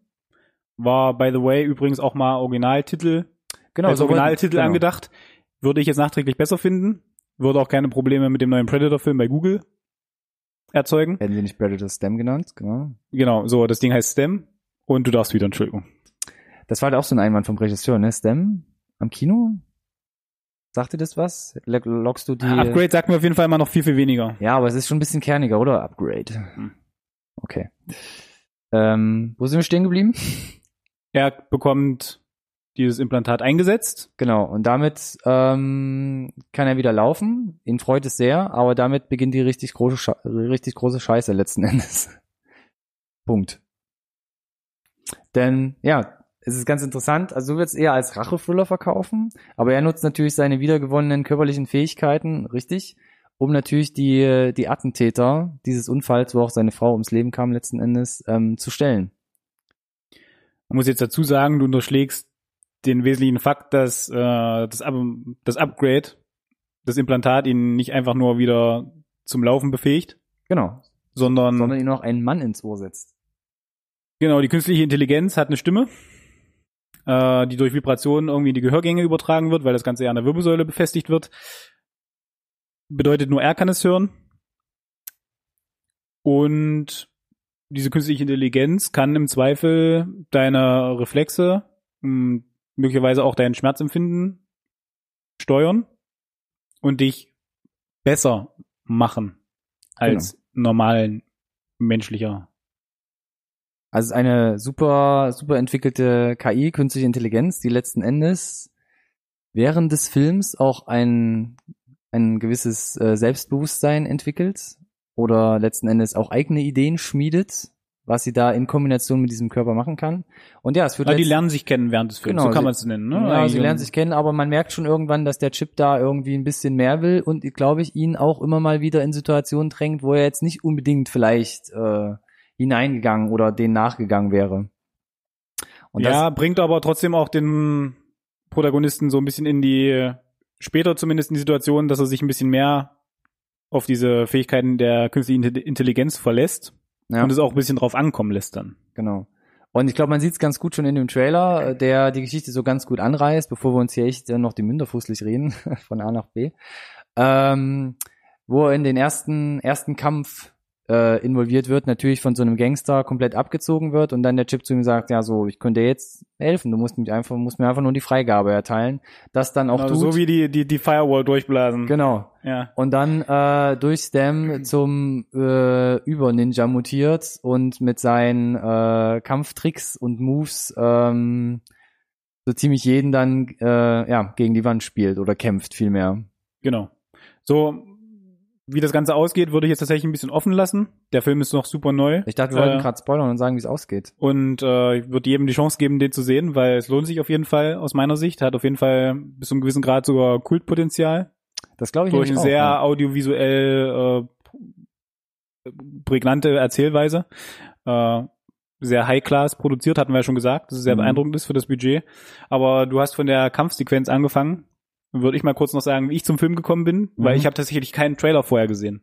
War, by the way, übrigens auch mal Originaltitel, Genau, als so Originaltitel genau. angedacht. Würde ich jetzt nachträglich besser finden. Würde auch keine Probleme mit dem neuen Predator-Film bei Google erzeugen. Werden sie nicht Predator STEM genannt, genau. Genau, so, das Ding heißt STEM. Und du darfst wieder, Entschuldigung. Das war halt auch so ein Einwand vom Regisseur, ne? STEM am Kino? Sagt dir das was? Lo- Lockst du die Upgrade sagt mir auf jeden Fall immer noch viel, viel weniger. Ja, aber es ist schon ein bisschen kerniger, oder? Upgrade. Hm. Okay. Ähm, wo sind wir stehen geblieben? Er bekommt dieses Implantat eingesetzt. Genau, und damit ähm, kann er wieder laufen. Ihn freut es sehr, aber damit beginnt die richtig große, Sche richtig große Scheiße letzten *laughs* Endes. Punkt. Denn, ja, es ist ganz interessant. Also du wirst eher als Rache-Thriller verkaufen, aber er nutzt natürlich seine wiedergewonnenen körperlichen Fähigkeiten, richtig, um natürlich die, die Attentäter dieses Unfalls, wo auch seine Frau ums Leben kam letzten Endes, ähm, zu stellen. Man muss jetzt dazu sagen, du unterschlägst den wesentlichen Fakt, dass äh, das, Up das Upgrade, das Implantat ihn nicht einfach nur wieder zum Laufen befähigt, Genau. sondern, Sondern ihn noch einen Mann ins Ohr setzt. genau, die künstliche Intelligenz hat eine Stimme, äh, die durch Vibrationen irgendwie in die Gehörgänge übertragen wird, weil das Ganze ja an der Wirbelsäule befestigt wird. Bedeutet nur er kann es hören. Und diese künstliche Intelligenz kann im Zweifel deine Reflexe, mh, möglicherweise auch dein Schmerzempfinden steuern und dich besser machen als normalen menschlicher. Also es ist eine super, super entwickelte KI, künstliche Intelligenz, die letzten Endes während des Films auch ein, ein gewisses äh, Selbstbewusstsein entwickelt oder letzten Endes auch eigene Ideen schmiedet, was sie da in Kombination mit diesem Körper machen kann. Und ja, es wird Ja, die letzt- lernen sich kennen während des Films, Genau, so kann man es nennen. Ne? ja, Eigentlich sie lernen sich kennen, aber man merkt schon irgendwann, dass der Chip da irgendwie ein bisschen mehr will und, glaube ich, ihn auch immer mal wieder in Situationen drängt, wo er jetzt nicht unbedingt vielleicht äh, hineingegangen oder denen nachgegangen wäre. Und ja, bringt aber trotzdem auch den Protagonisten so ein bisschen in die, später zumindest in die Situation, dass er sich ein bisschen mehr auf diese Fähigkeiten der künstlichen Inte- Intelligenz verlässt ja, und es auch ein bisschen drauf ankommen lässt dann. genau. Und ich glaube, man sieht es ganz gut schon in dem Trailer, der die Geschichte so ganz gut anreißt, bevor wir uns hier echt äh, noch die Münder fußlich reden, *laughs* von A nach B. Ähm, wo er in den ersten, ersten Kampf äh, involviert wird, natürlich von so einem Gangster komplett abgezogen wird und dann der Chip zu ihm sagt, ja so, ich könnte dir jetzt helfen, du musst mich einfach, musst mir einfach nur die Freigabe erteilen. Das dann auch Also tut. so wie die, die, die Firewall durchblasen. genau. Ja. Und dann äh, durch Stam *clears throat* zum äh, Über-Ninja mutiert und mit seinen äh, Kampftricks und Moves ähm, so ziemlich jeden dann äh, ja gegen die Wand spielt oder kämpft vielmehr. Genau. So, wie das Ganze ausgeht, würde ich jetzt tatsächlich ein bisschen offen lassen. Der Film ist noch super neu. Ich dachte, wir wollten Äh, gerade spoilern und sagen, wie es ausgeht. Und äh, ich würde jedem die Chance geben, den zu sehen, weil es lohnt sich auf jeden Fall aus meiner Sicht. Hat auf jeden Fall bis zu einem gewissen Grad sogar Kultpotenzial. Das glaube ich Durch eine auch, sehr ja. audiovisuell äh, prägnante Erzählweise. Äh, sehr High-Class produziert, hatten wir ja schon gesagt, dass es sehr Mhm. beeindruckend ist für das Budget. Aber du hast von der Kampfsequenz angefangen. Würde ich mal kurz noch sagen, wie ich zum Film gekommen bin, weil Mhm. ich habe tatsächlich keinen Trailer vorher gesehen.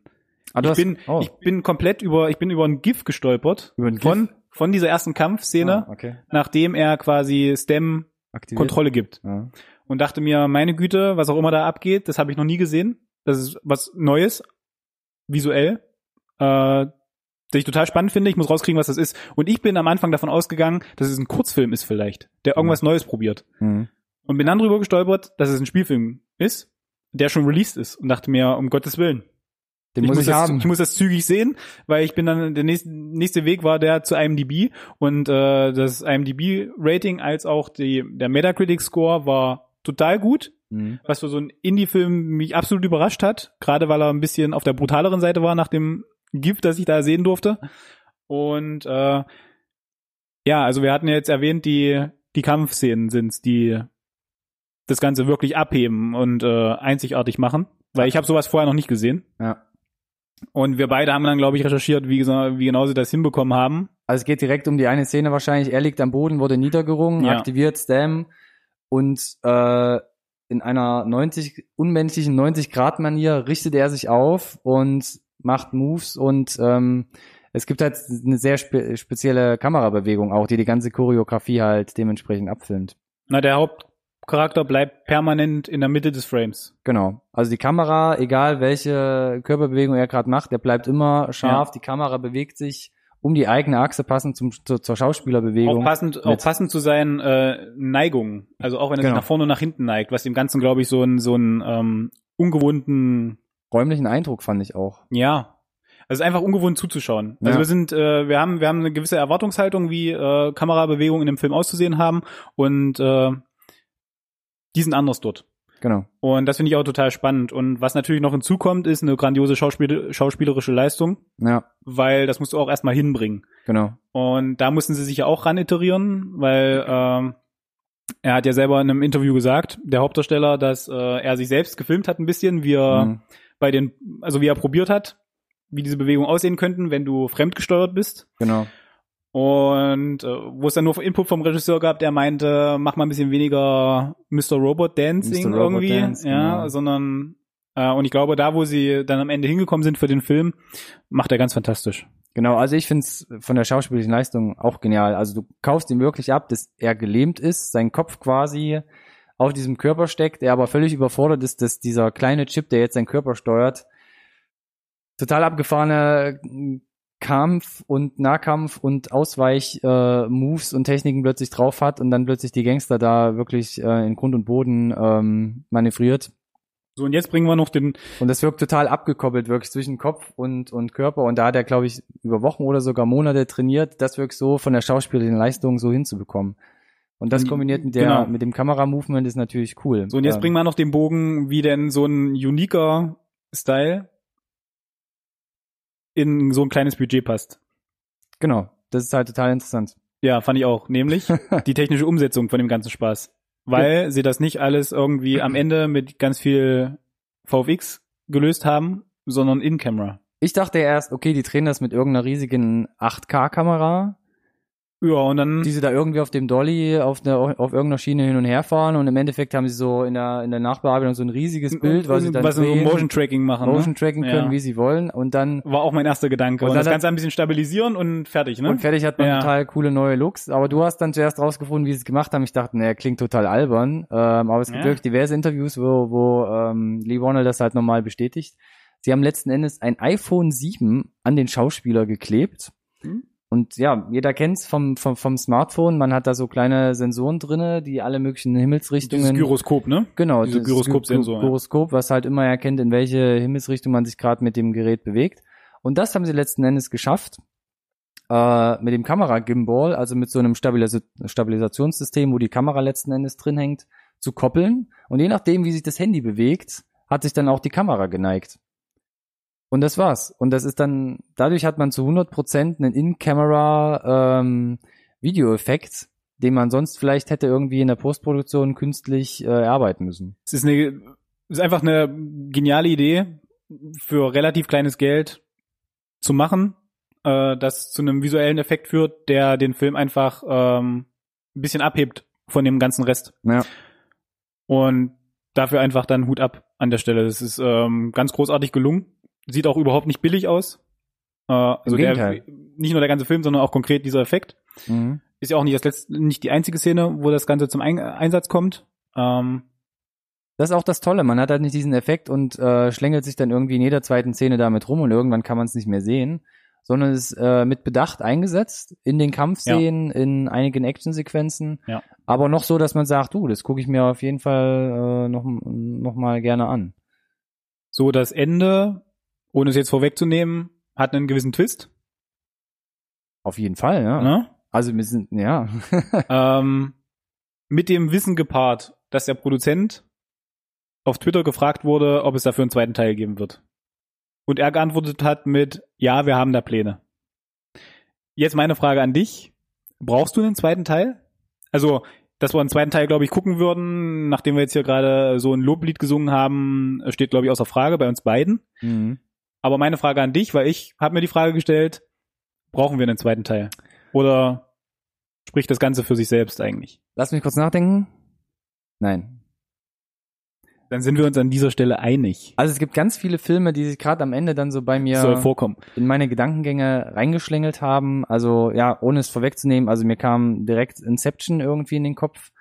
Ah, ich hast- bin, oh, ich bin komplett über, ich bin über ein GIF gestolpert über ein von, GIF? von dieser ersten Kampfszene, Ah, okay. nachdem er quasi Stem Aktiviert. Kontrolle gibt. Ja. Und dachte mir, meine Güte, was auch immer da abgeht, das habe ich noch nie gesehen. Das ist was Neues, visuell, äh, das ich total spannend finde. Ich muss rauskriegen, was das ist. Und ich bin am Anfang davon ausgegangen, dass es ein Kurzfilm ist vielleicht, der irgendwas Neues probiert. Mhm. Und bin dann drüber gestolpert, dass es ein Spielfilm ist, der schon released ist. Und dachte mir, um Gottes Willen, Den muss ich das, haben. Ich muss das zügig sehen, weil ich bin dann der nächste, nächste Weg war der zu IMDb und äh, das IMDb-Rating als auch die der Metacritic-Score war total gut, Mhm. was für so einen Indie-Film mich absolut überrascht hat, gerade weil er ein bisschen auf der brutaleren Seite war nach dem Gift, das ich da sehen durfte. Und äh, ja, also wir hatten ja jetzt erwähnt, die die Kampfszenen sind's, die das Ganze wirklich abheben und äh, einzigartig machen, weil ich habe sowas vorher noch nicht gesehen. Ja. Und wir beide haben dann, glaube ich, recherchiert, wie, wie genau sie das hinbekommen haben. Also es geht direkt um die eine Szene wahrscheinlich. Er liegt am Boden, wurde niedergerungen, Ja. aktiviert Stam und äh, in einer 90 unmenschlichen 90 Grad Manier richtet er sich auf und macht Moves und ähm, es gibt halt eine sehr spe spezielle Kamerabewegung auch, die die ganze Choreografie halt dementsprechend abfilmt. Na, der Hauptcharakter bleibt permanent in der Mitte des Frames. Genau. Also die Kamera, egal welche Körperbewegung er gerade macht, der bleibt immer scharf. Die Kamera bewegt sich um die eigene Achse passend zum, zur, zur Schauspielerbewegung. Auch passend, auch passend zu seinen äh, Neigungen. Also auch wenn er Genau. sich nach vorne und nach hinten neigt, was dem Ganzen, glaube ich, so einen so einen ähm, ungewohnten, räumlichen Eindruck fand ich auch. ja. Also einfach ungewohnt zuzuschauen. Also Ja. wir sind, äh, wir haben, wir haben eine gewisse Erwartungshaltung, wie äh, Kamerabewegungen in dem Film auszusehen haben und äh, die sind anders dort. Genau. Und das finde ich auch total spannend. Und was natürlich noch hinzukommt, ist eine grandiose Schauspiel schauspielerische Leistung, Ja, weil das musst du auch erstmal hinbringen. genau. Und da mussten sie sich ja auch ran iterieren, weil ähm, er hat ja selber in einem Interview gesagt, der Hauptdarsteller, dass äh, er sich selbst gefilmt hat ein bisschen, wie er Mhm. bei den, also wie er probiert hat, wie diese Bewegungen aussehen könnten, wenn du fremdgesteuert bist. Genau. Und äh, wo es dann nur Input vom Regisseur gab, der meinte, mach mal ein bisschen weniger Mr. Robot Dancing Mr. Robot irgendwie, Dance, ja, genau. sondern äh, und ich glaube, da, wo sie dann am Ende hingekommen sind für den Film, macht er ganz fantastisch. Genau, also ich find's von der schauspielerischen Leistung auch genial. Also du kaufst ihm wirklich ab, dass er gelähmt ist, sein Kopf quasi auf diesem Körper steckt, er aber völlig überfordert ist, dass dieser kleine Chip, der jetzt seinen Körper steuert, total abgefahrene Kampf und Nahkampf und Ausweich äh, Moves und Techniken plötzlich drauf hat und dann plötzlich die Gangster da wirklich äh, in Grund und Boden ähm, manövriert. So, und jetzt bringen wir noch den, Und das wirkt total abgekoppelt, wirklich zwischen Kopf und, und Körper. Und da hat er, glaube ich, über Wochen oder sogar Monate trainiert, das wirklich so von der schauspielerischen Leistung so hinzubekommen. Und das kombiniert mit der, Genau. mit dem Kameramovement ist natürlich cool. so und jetzt Ähm, bringen wir noch den Bogen, wie denn so ein uniker Style in so ein kleines Budget passt. Genau. das ist halt total interessant. Ja, fand ich auch. Nämlich *laughs* die technische Umsetzung von dem ganzen Spaß. Weil sie das nicht alles irgendwie am Ende mit ganz viel VFX gelöst haben, sondern in Camera. Ich dachte erst, okay, die drehen das mit irgendeiner riesigen 8K-Kamera, Ja, und dann die sie da irgendwie auf dem Dolly auf, der, auf irgendeiner Schiene hin und her fahren und im Endeffekt haben sie so in der, in der Nachbearbeitung so ein riesiges Bild, was sie dann was sie so drehen, Motion Tracking machen. Motion ne? Tracking können, Ja. wie sie wollen und dann War auch mein erster Gedanke. Und Und, das Ganze ein bisschen stabilisieren und fertig, ne? Und fertig hat man Ja. total coole neue Looks. Aber du hast dann zuerst rausgefunden, wie sie es gemacht haben. Ich dachte, naja, klingt total albern. Ähm, aber es gibt Ja. wirklich diverse Interviews, wo, wo ähm, Lee Warner das halt nochmal bestätigt. Sie haben letzten Endes ein iPhone 7 an den Schauspieler geklebt. Hm. Und ja, jeder kennt's vom, vom, vom Smartphone. Man hat da so kleine Sensoren drinne, die alle möglichen Himmelsrichtungen. Dieses Gyroskop, ne? Genau, Diese das Gyroskop-Sensor. Gyroskop, was halt immer erkennt, in welche Himmelsrichtung man sich gerade mit dem Gerät bewegt. Und das haben sie letzten Endes geschafft. Äh, mit dem Kamera-Gimbal, also mit so einem Stabilis Stabilisationssystem, wo die Kamera letzten Endes drin hängt, zu koppeln. Und je nachdem, wie sich das Handy bewegt, hat sich dann auch die Kamera geneigt. Und das war's. Und das ist dann, dadurch hat man zu 100% einen In-Camera ähm, Videoeffekt, den man sonst vielleicht hätte irgendwie in der Postproduktion künstlich äh, erarbeiten müssen. Es ist eine, ist einfach eine geniale Idee für relativ kleines Geld zu machen, äh, das zu einem visuellen Effekt führt, der den Film einfach ähm, ein bisschen abhebt von dem ganzen Rest. Ja. Und dafür einfach dann Hut ab an der Stelle. Das ist ähm, ganz großartig gelungen. Sieht auch überhaupt nicht billig aus. Äh, also der, nicht nur der ganze Film, sondern auch konkret dieser Effekt. Mhm. Ist ja auch nicht das letzte, nicht die einzige Szene, wo das Ganze zum Ein Einsatz kommt. Ähm, Das ist auch das Tolle. Man hat halt nicht diesen Effekt und äh, schlängelt sich dann irgendwie in jeder zweiten Szene damit rum und irgendwann kann man es nicht mehr sehen, sondern es ist äh, mit Bedacht eingesetzt in den Kampfszenen, in einigen Actionsequenzen, Ja. aber noch so, dass man sagt, du, das gucke ich mir auf jeden Fall äh, noch, noch mal gerne an. so das Ende, ohne es jetzt vorwegzunehmen, hat einen gewissen Twist. Auf jeden Fall, ja. Ne? Also wir sind, ja. *laughs* ähm, mit dem Wissen gepaart, dass der Produzent auf Twitter gefragt wurde, ob es dafür einen zweiten Teil geben wird. Und er geantwortet hat mit, ja, wir haben da Pläne. Jetzt meine Frage an dich. Brauchst du einen zweiten Teil? Also, dass wir einen zweiten Teil, glaube ich, gucken würden, nachdem wir jetzt hier gerade so ein Loblied gesungen haben, steht, glaube ich, außer Frage bei uns beiden. mhm. Aber meine Frage an dich, weil ich habe mir die Frage gestellt, brauchen wir einen zweiten Teil? Oder spricht das Ganze für sich selbst eigentlich? Lass mich kurz nachdenken. Nein. Dann sind wir uns an dieser Stelle einig. Also es gibt ganz viele Filme, die sich gerade am Ende dann so bei mir Soll vorkommen. in meine Gedankengänge reingeschlängelt haben. Also ja, ohne es vorwegzunehmen, also mir kam direkt Inception irgendwie in den Kopf.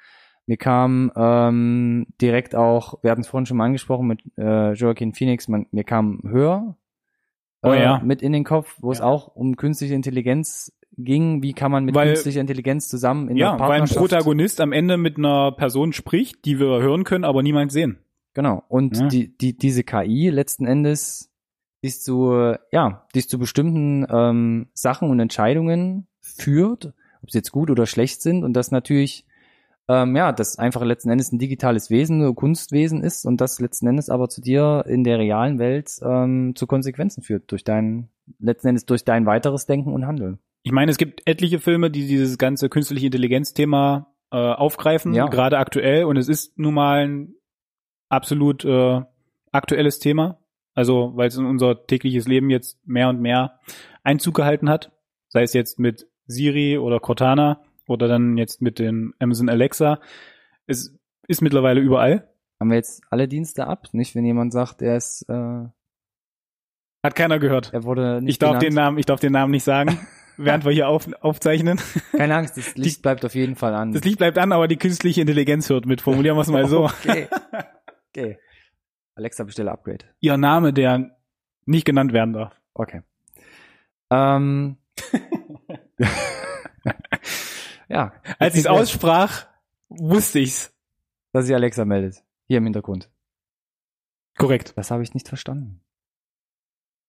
Mir kam ähm, direkt auch, wir hatten es vorhin schon mal angesprochen mit äh, Joaquin Phoenix, man, mir kam Hör Oh äh, ja. mit in den Kopf, wo es Ja. auch um künstliche Intelligenz ging. Wie kann man mit Weil- künstlicher Intelligenz zusammen in Ja, der weil ein Partnerschaft... Protagonist am Ende mit einer Person spricht, die wir hören können, aber niemals sehen. Genau. Und Ja. die, die, diese KI letzten Endes, die ist zu, ja, die ist zu bestimmten ähm, Sachen und Entscheidungen führt, ob sie jetzt gut oder schlecht sind und das natürlich, ähm, ja, das einfach letzten Endes ein digitales Wesen, ein Kunstwesen ist und das letzten Endes aber zu dir in der realen Welt ähm, zu Konsequenzen führt durch dein, letzten Endes durch dein weiteres Denken und Handeln. Ich meine, es gibt etliche Filme, die dieses ganze künstliche Intelligenz-Thema äh, aufgreifen, Ja. gerade aktuell. Und es ist nun mal ein absolut äh, aktuelles Thema. Also, weil es in unser tägliches Leben jetzt mehr und mehr Einzug gehalten hat. Sei es jetzt mit Siri oder Cortana oder dann jetzt mit dem Amazon Alexa. Es ist mittlerweile überall. Haben wir jetzt alle Dienste ab, nicht? Wenn jemand sagt, er ist, äh, Hat keiner gehört. er wurde nicht Ich darf genannt. den Namen, ich darf den Namen nicht sagen, *laughs* während wir hier auf, aufzeichnen. Keine Angst, das Licht bleibt auf jeden Fall an. Das Licht bleibt an, aber die künstliche Intelligenz hört mit. Formulieren wir es mal so. *laughs* Okay. okay. Alexa, bestelle Upgrade. Ihr Name, der nicht genannt werden darf. Okay. Ähm. *laughs* ja. Als ich es aussprach, wusste ich's. Dass sich Alexa meldet. Hier im Hintergrund. Korrekt. Das habe ich nicht verstanden.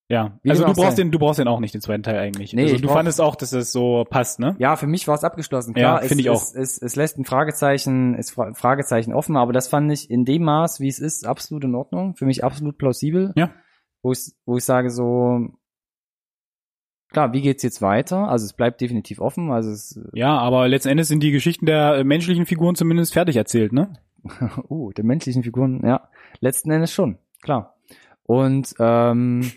Ja. Wie also du auch brauchst sei. den, du brauchst den auch nicht, den zweiten Teil eigentlich. Nee, also du fandest auch, dass es so passt, ne? Ja, für mich war es abgeschlossen. Ja, Klar, es, finde ich auch. Es, es, es lässt ein Fragezeichen, es Fra Fragezeichen offen, aber das fand ich in dem Maß, wie es ist, absolut in Ordnung. Für mich absolut plausibel. Ja. Wo ich, wo ich sage so, klar, wie geht's jetzt weiter? Also es bleibt definitiv offen. Also es, Ja, aber letzten Endes sind die Geschichten der äh, menschlichen Figuren zumindest fertig erzählt, ne? *laughs* uh, der menschlichen Figuren, ja, letzten Endes schon, klar. Und ähm,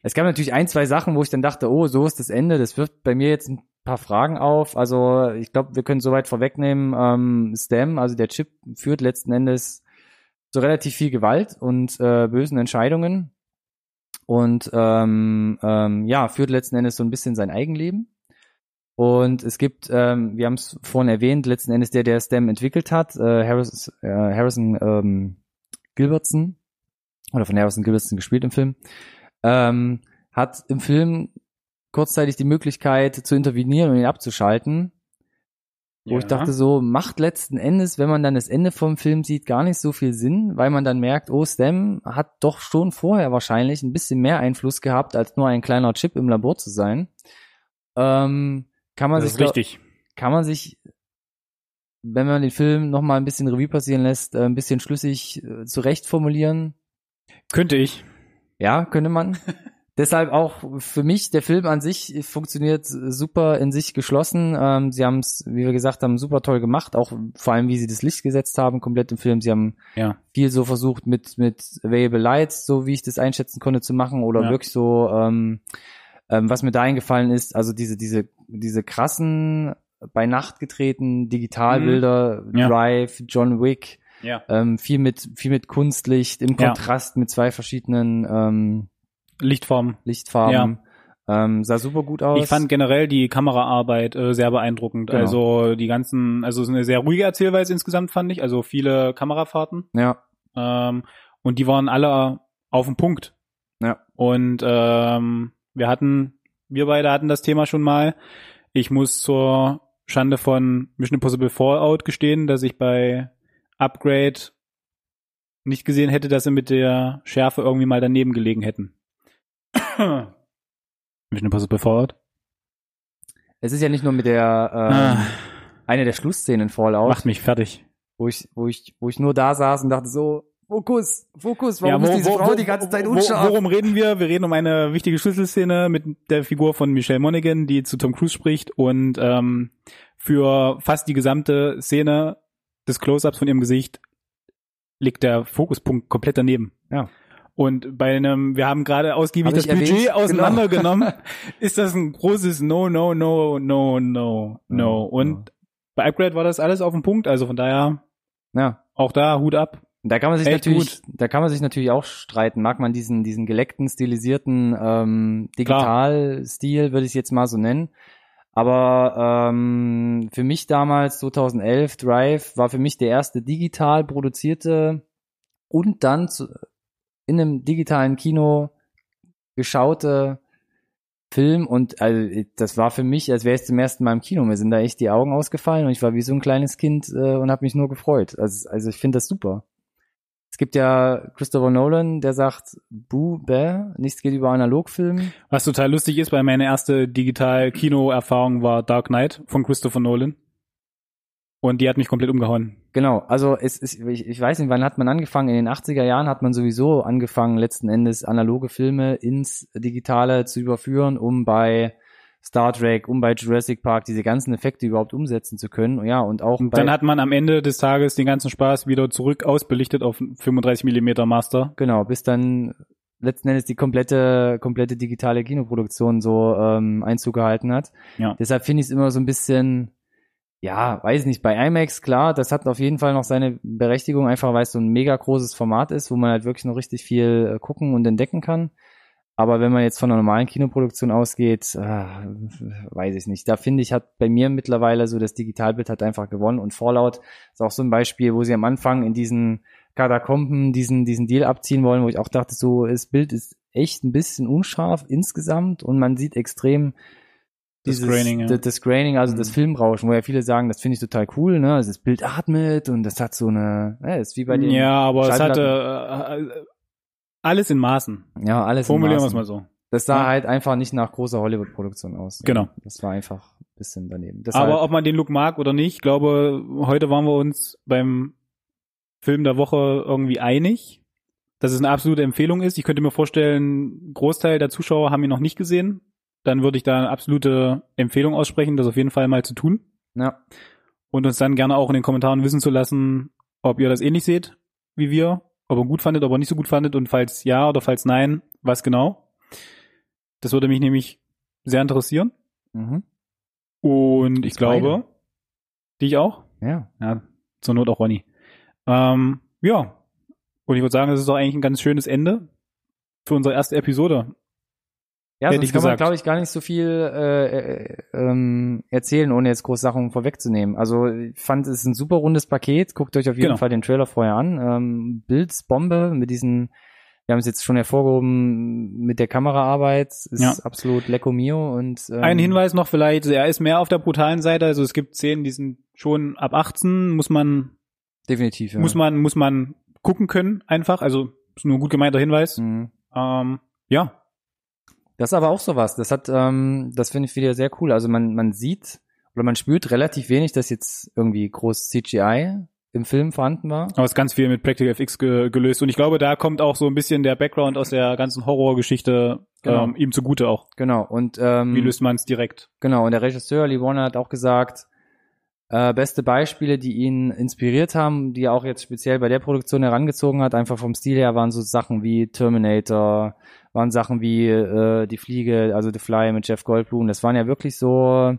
es gab natürlich ein, zwei Sachen, wo ich dann dachte, oh, so ist das Ende. Das wirft bei mir jetzt ein paar Fragen auf. Also ich glaube, wir können soweit vorwegnehmen, ähm, Stem, also der Chip, führt letzten Endes zu relativ viel Gewalt und äh, bösen Entscheidungen und ähm, ähm, ja, führt letzten Endes so ein bisschen sein Eigenleben. Und es gibt, ähm, wir haben es vorhin erwähnt, letzten Endes der, der STEM entwickelt hat, äh, Harrison, äh, Harrison ähm, Gilbertson, oder von Harrison Gilbertson gespielt im Film, ähm, hat im Film kurzzeitig die Möglichkeit zu intervenieren und ihn abzuschalten. Wo ich dachte so, macht letzten Endes, wenn man dann das Ende vom Film sieht, gar nicht so viel Sinn, weil man dann merkt, oh, Stem hat doch schon vorher wahrscheinlich ein bisschen mehr Einfluss gehabt, als nur ein kleiner Chip im Labor zu sein. Ähm, kann man das sich ist richtig. kann man sich, wenn man den Film noch mal ein bisschen Revue passieren lässt, äh, ein bisschen schlüssig äh, zurecht formulieren. Könnte ich. Ja, könnte man. *laughs* Deshalb auch für mich, der Film an sich funktioniert super in sich geschlossen. Ähm, sie haben es, wie wir gesagt haben, super toll gemacht, auch vor allem, wie sie das Licht gesetzt haben, komplett im Film. Sie haben Ja. viel so versucht mit, mit Available Lights, so wie ich das einschätzen konnte, zu machen, oder Ja. wirklich so, ähm, ähm, was mir da eingefallen ist, also diese, diese, diese krassen, bei Nacht getreten Digitalbilder, Mhm. Ja. Drive, John Wick, Ja. ähm, viel mit, viel mit Kunstlicht im. Kontrast mit zwei verschiedenen ähm, Lichtform. Lichtfarben. Ähm, sah super gut aus. Ich fand generell die Kameraarbeit äh, sehr beeindruckend. Genau. Also die ganzen, also es ist eine sehr ruhige Erzählweise insgesamt fand ich. Also viele Kamerafahrten ja, ähm, und die waren alle auf den Punkt. Ja. Und ähm, wir hatten, wir beide hatten das Thema schon mal. Ich muss zur Schande von Mission Impossible Fallout gestehen, dass ich bei Upgrade nicht gesehen hätte, dass sie mit der Schärfe irgendwie mal daneben gelegen hätten. Mission Impossible Fallout. es ist ja nicht nur mit der ähm, Ah, eine der Schlussszenen in Fallout, macht mich fertig. wo ich, wo ich, wo ich nur da saß und dachte so, Fokus, Fokus, warum Ja, ist wo- diese wo- Frau wo- die ganze Zeit unscharf? Worum reden wir? Wir reden um eine wichtige Schlüsselszene mit der Figur von Michelle Monaghan, die zu Tom Cruise spricht und ähm, für fast die gesamte Szene des Close-ups von ihrem Gesicht liegt der Fokuspunkt komplett daneben. Ja. Und bei einem, wir haben gerade ausgiebig Hab das ich erwähnt, Budget genau. auseinandergenommen, *laughs* ist das ein großes No, No, No, No, No, No. Und bei Upgrade war das alles auf den Punkt, also von daher Ja. auch da Hut ab. Da kann man sich Echt natürlich, da kann man sich natürlich auch streiten. Mag man diesen, diesen geleckten, stilisierten ähm, Digitalstil, würde ich es jetzt mal so nennen. Aber ähm, für mich damals 2011 Drive war für mich der erste digital produzierte und dann zu, in einem digitalen Kino geschaute Film und also, das war für mich, als wäre ich zum ersten Mal im Kino. Mir sind da echt die Augen ausgefallen und ich war wie so ein kleines Kind äh, und habe mich nur gefreut. Also, also ich finde das super. Es gibt ja Christopher Nolan, der sagt, Buh, bäh, nichts geht über Analogfilm. Was total lustig ist, weil meine erste Digital-Kino-Erfahrung war Dark Knight von Christopher Nolan. Und die hat mich komplett umgehauen. Genau, also es ist, ich, ich weiß nicht, wann hat man angefangen? In den 80er Jahren hat man sowieso angefangen, letzten Endes analoge Filme ins Digitale zu überführen, um bei Star Trek, um bei Jurassic Park diese ganzen Effekte überhaupt umsetzen zu können. Ja, und auch Und dann hat man am Ende des Tages den ganzen Spaß wieder zurück ausbelichtet auf 35 Millimeter Master. genau, bis dann letzten Endes die komplette, komplette digitale Kinoproduktion so ähm, Einzug gehalten hat. Ja. Deshalb finde ich es immer so ein bisschen, ja, weiß nicht, bei IMAX, klar, das hat auf jeden Fall noch seine Berechtigung, einfach weil es so ein mega großes Format ist, wo man halt wirklich noch richtig viel äh, gucken und entdecken kann. Aber wenn man jetzt von einer normalen Kinoproduktion ausgeht, äh, weiß ich nicht. Da finde ich, hat bei mir mittlerweile so das Digitalbild hat einfach gewonnen und Fallout ist auch so ein Beispiel, wo sie am Anfang in diesen Katakomben diesen, diesen Deal abziehen wollen, wo ich auch dachte, so, das Bild ist echt ein bisschen unscharf insgesamt und man sieht extrem Das dieses, Graining, ja. das, das Graining, also das Mhm. Filmrauschen, wo ja viele sagen, das finde ich total cool, ne? Also das Bild atmet und das hat so eine, ja, ist wie bei den, Ja, aber es hatte äh, alles in Maßen. ja, alles in Formulieren wir Maßen. es mal so. Das sah Ja. halt einfach nicht nach großer Hollywood-Produktion aus. Genau. Das war einfach ein bisschen daneben. Deshalb, Aber ob man den Look mag oder nicht, ich glaube, heute waren wir uns beim Film der Woche irgendwie einig, dass es eine absolute Empfehlung ist. Ich könnte mir vorstellen, Großteil der Zuschauer haben ihn noch nicht gesehen. Dann würde ich da eine absolute Empfehlung aussprechen, das auf jeden Fall mal zu tun. Ja. Und uns dann gerne auch in den Kommentaren wissen zu lassen, ob ihr das ähnlich seht wie wir, ob ihr gut fandet, ob ihr nicht so gut fandet und falls ja oder falls nein, was genau. Das würde mich nämlich sehr interessieren. Mhm. Und ich beide. glaube, dich auch. Ja. Ja, zur Not auch Ronny. Ähm, ja. Und ich würde sagen, das ist doch eigentlich ein ganz schönes Ende für unsere erste Episode. Ja, sonst ich kann man, glaube ich, gar nicht so viel äh, äh, ähm, erzählen, ohne jetzt groß Sachen vorwegzunehmen. Also ich fand es ist ein super rundes Paket. Guckt euch auf jeden Genau. Fall den Trailer vorher an. Ähm, Bildsbombe mit diesen, wir haben es jetzt schon hervorgehoben, mit der Kameraarbeit ist Ja. absolut Lecco Mio und ähm, Ein Hinweis noch vielleicht, er ist mehr auf der brutalen Seite, also es gibt Szenen, die sind schon ab 18, muss man, definitiv. Ja. muss man, muss man gucken können, einfach. Also ist nur ein gut gemeinter Hinweis. Mhm. Ähm, ja, Das ist aber auch sowas. Das hat, ähm, das finde ich wieder sehr cool. Also man, man sieht oder man spürt relativ wenig, dass jetzt irgendwie groß CGI im Film vorhanden war. aber es ist ganz viel mit Practical FX ge gelöst und ich glaube, da kommt auch so ein bisschen der Background aus der ganzen Horrorgeschichte Genau. ähm, ihm zugute auch. Genau. Und ähm, Wie löst man es direkt? Genau, und der Regisseur Lee Warner hat auch gesagt, äh, beste Beispiele, die ihn inspiriert haben, die er auch jetzt speziell bei der Produktion herangezogen hat, einfach vom Stil her, waren so Sachen wie Terminator, waren Sachen wie äh, Die Fliege, also The Fly mit Jeff Goldblum. Das waren ja wirklich so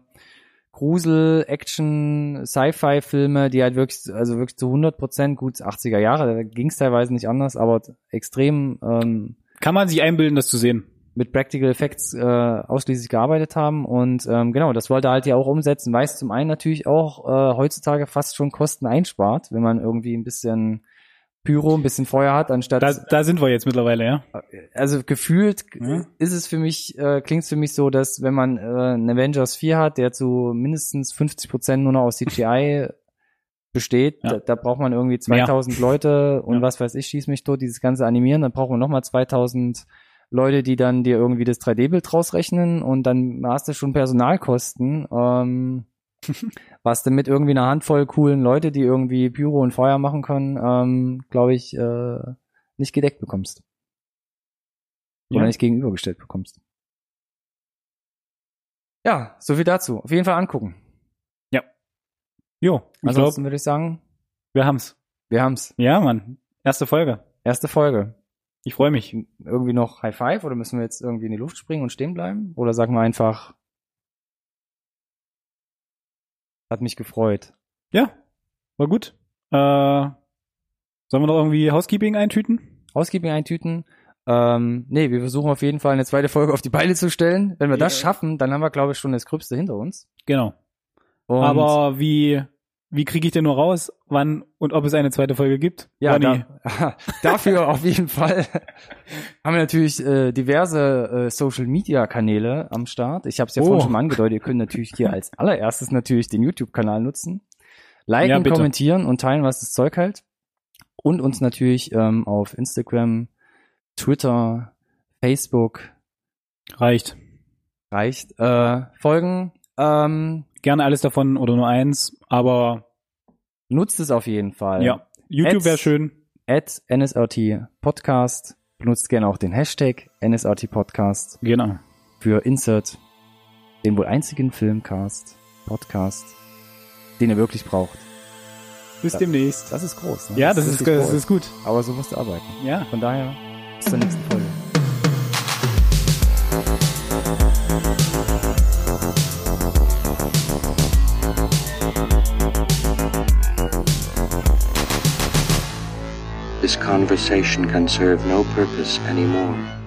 Grusel, Action, Sci-Fi-Filme, die halt wirklich, also wirklich zu 100 Prozent gut 80er Jahre, da ging es teilweise nicht anders, aber extrem ähm, Kann man sich einbilden, das zu sehen? Mit Practical Effects äh, ausschließlich gearbeitet haben und ähm, genau, das wollte er halt ja auch umsetzen, weil es zum einen natürlich auch äh, heutzutage fast schon Kosten einspart, wenn man irgendwie ein bisschen Pyro, ein bisschen Feuer hat, anstatt Da, da sind wir jetzt mittlerweile, ja. also gefühlt Ja. ist es für mich, äh, klingt es für mich so, dass wenn man äh, einen Avengers 4 hat, der zu mindestens 50 Prozent nur noch aus CGI *laughs* besteht, Ja. da, da braucht man irgendwie 2000 Leute und Ja. was weiß ich, schieß mich tot, dieses ganze Animieren, dann braucht man nochmal 2000 Leute, die dann dir irgendwie das 3D-Bild rausrechnen und dann hast du schon Personalkosten, ähm, *laughs* was du mit irgendwie einer Handvoll coolen Leute, die irgendwie Pyro und Feuer machen können, ähm, glaube ich, äh, nicht gedeckt bekommst. Oder Ja. nicht gegenübergestellt bekommst. Ja, so viel dazu. Auf jeden Fall angucken. Jo, ich glaube, Ansonsten würde ich sagen, wir haben's. wir haben's. Ja, Mann. Erste Folge. Erste Folge. Ich freue mich. Irgendwie noch High Five oder müssen wir jetzt irgendwie in die Luft springen und stehen bleiben? Oder sagen wir einfach, hat mich gefreut. Ja, war gut. Äh, sollen wir noch irgendwie Housekeeping eintüten? Housekeeping eintüten. Ähm, nee, wir versuchen auf jeden Fall eine zweite Folge auf die Beine zu stellen. Wenn wir das Ja. schaffen, dann haben wir, glaube ich, schon das Gröbste hinter uns. Genau. Und Aber wie, wie kriege ich denn nur raus, wann und ob es eine zweite Folge gibt? Ja, da, *laughs* dafür auf jeden Fall haben wir natürlich äh, diverse äh, Social Media Kanäle am Start. Ich habe es ja Oh. vorhin schon mal angedeutet, ihr könnt natürlich hier als allererstes natürlich den YouTube-Kanal nutzen. Liken, Ja, kommentieren und teilen, was das Zeug hält. Und uns natürlich ähm, auf Instagram, Twitter, Facebook reicht. reicht. Äh, folgen. Ähm, Gerne alles davon oder nur eins, aber nutzt es auf jeden Fall. ja, YouTube wäre schön. At NSRT Podcast. Benutzt gerne auch den Hashtag NSRT Podcast. Genau. für Insert, den wohl einzigen Filmcast, Podcast, den ihr wirklich braucht. Bis demnächst. Das ist groß. Ne? Ja, das, ist, wirklich das groß. ist gut. Aber so musst du arbeiten. Ja. Von daher, bis zur nächsten Folge. Conversation can serve no purpose anymore.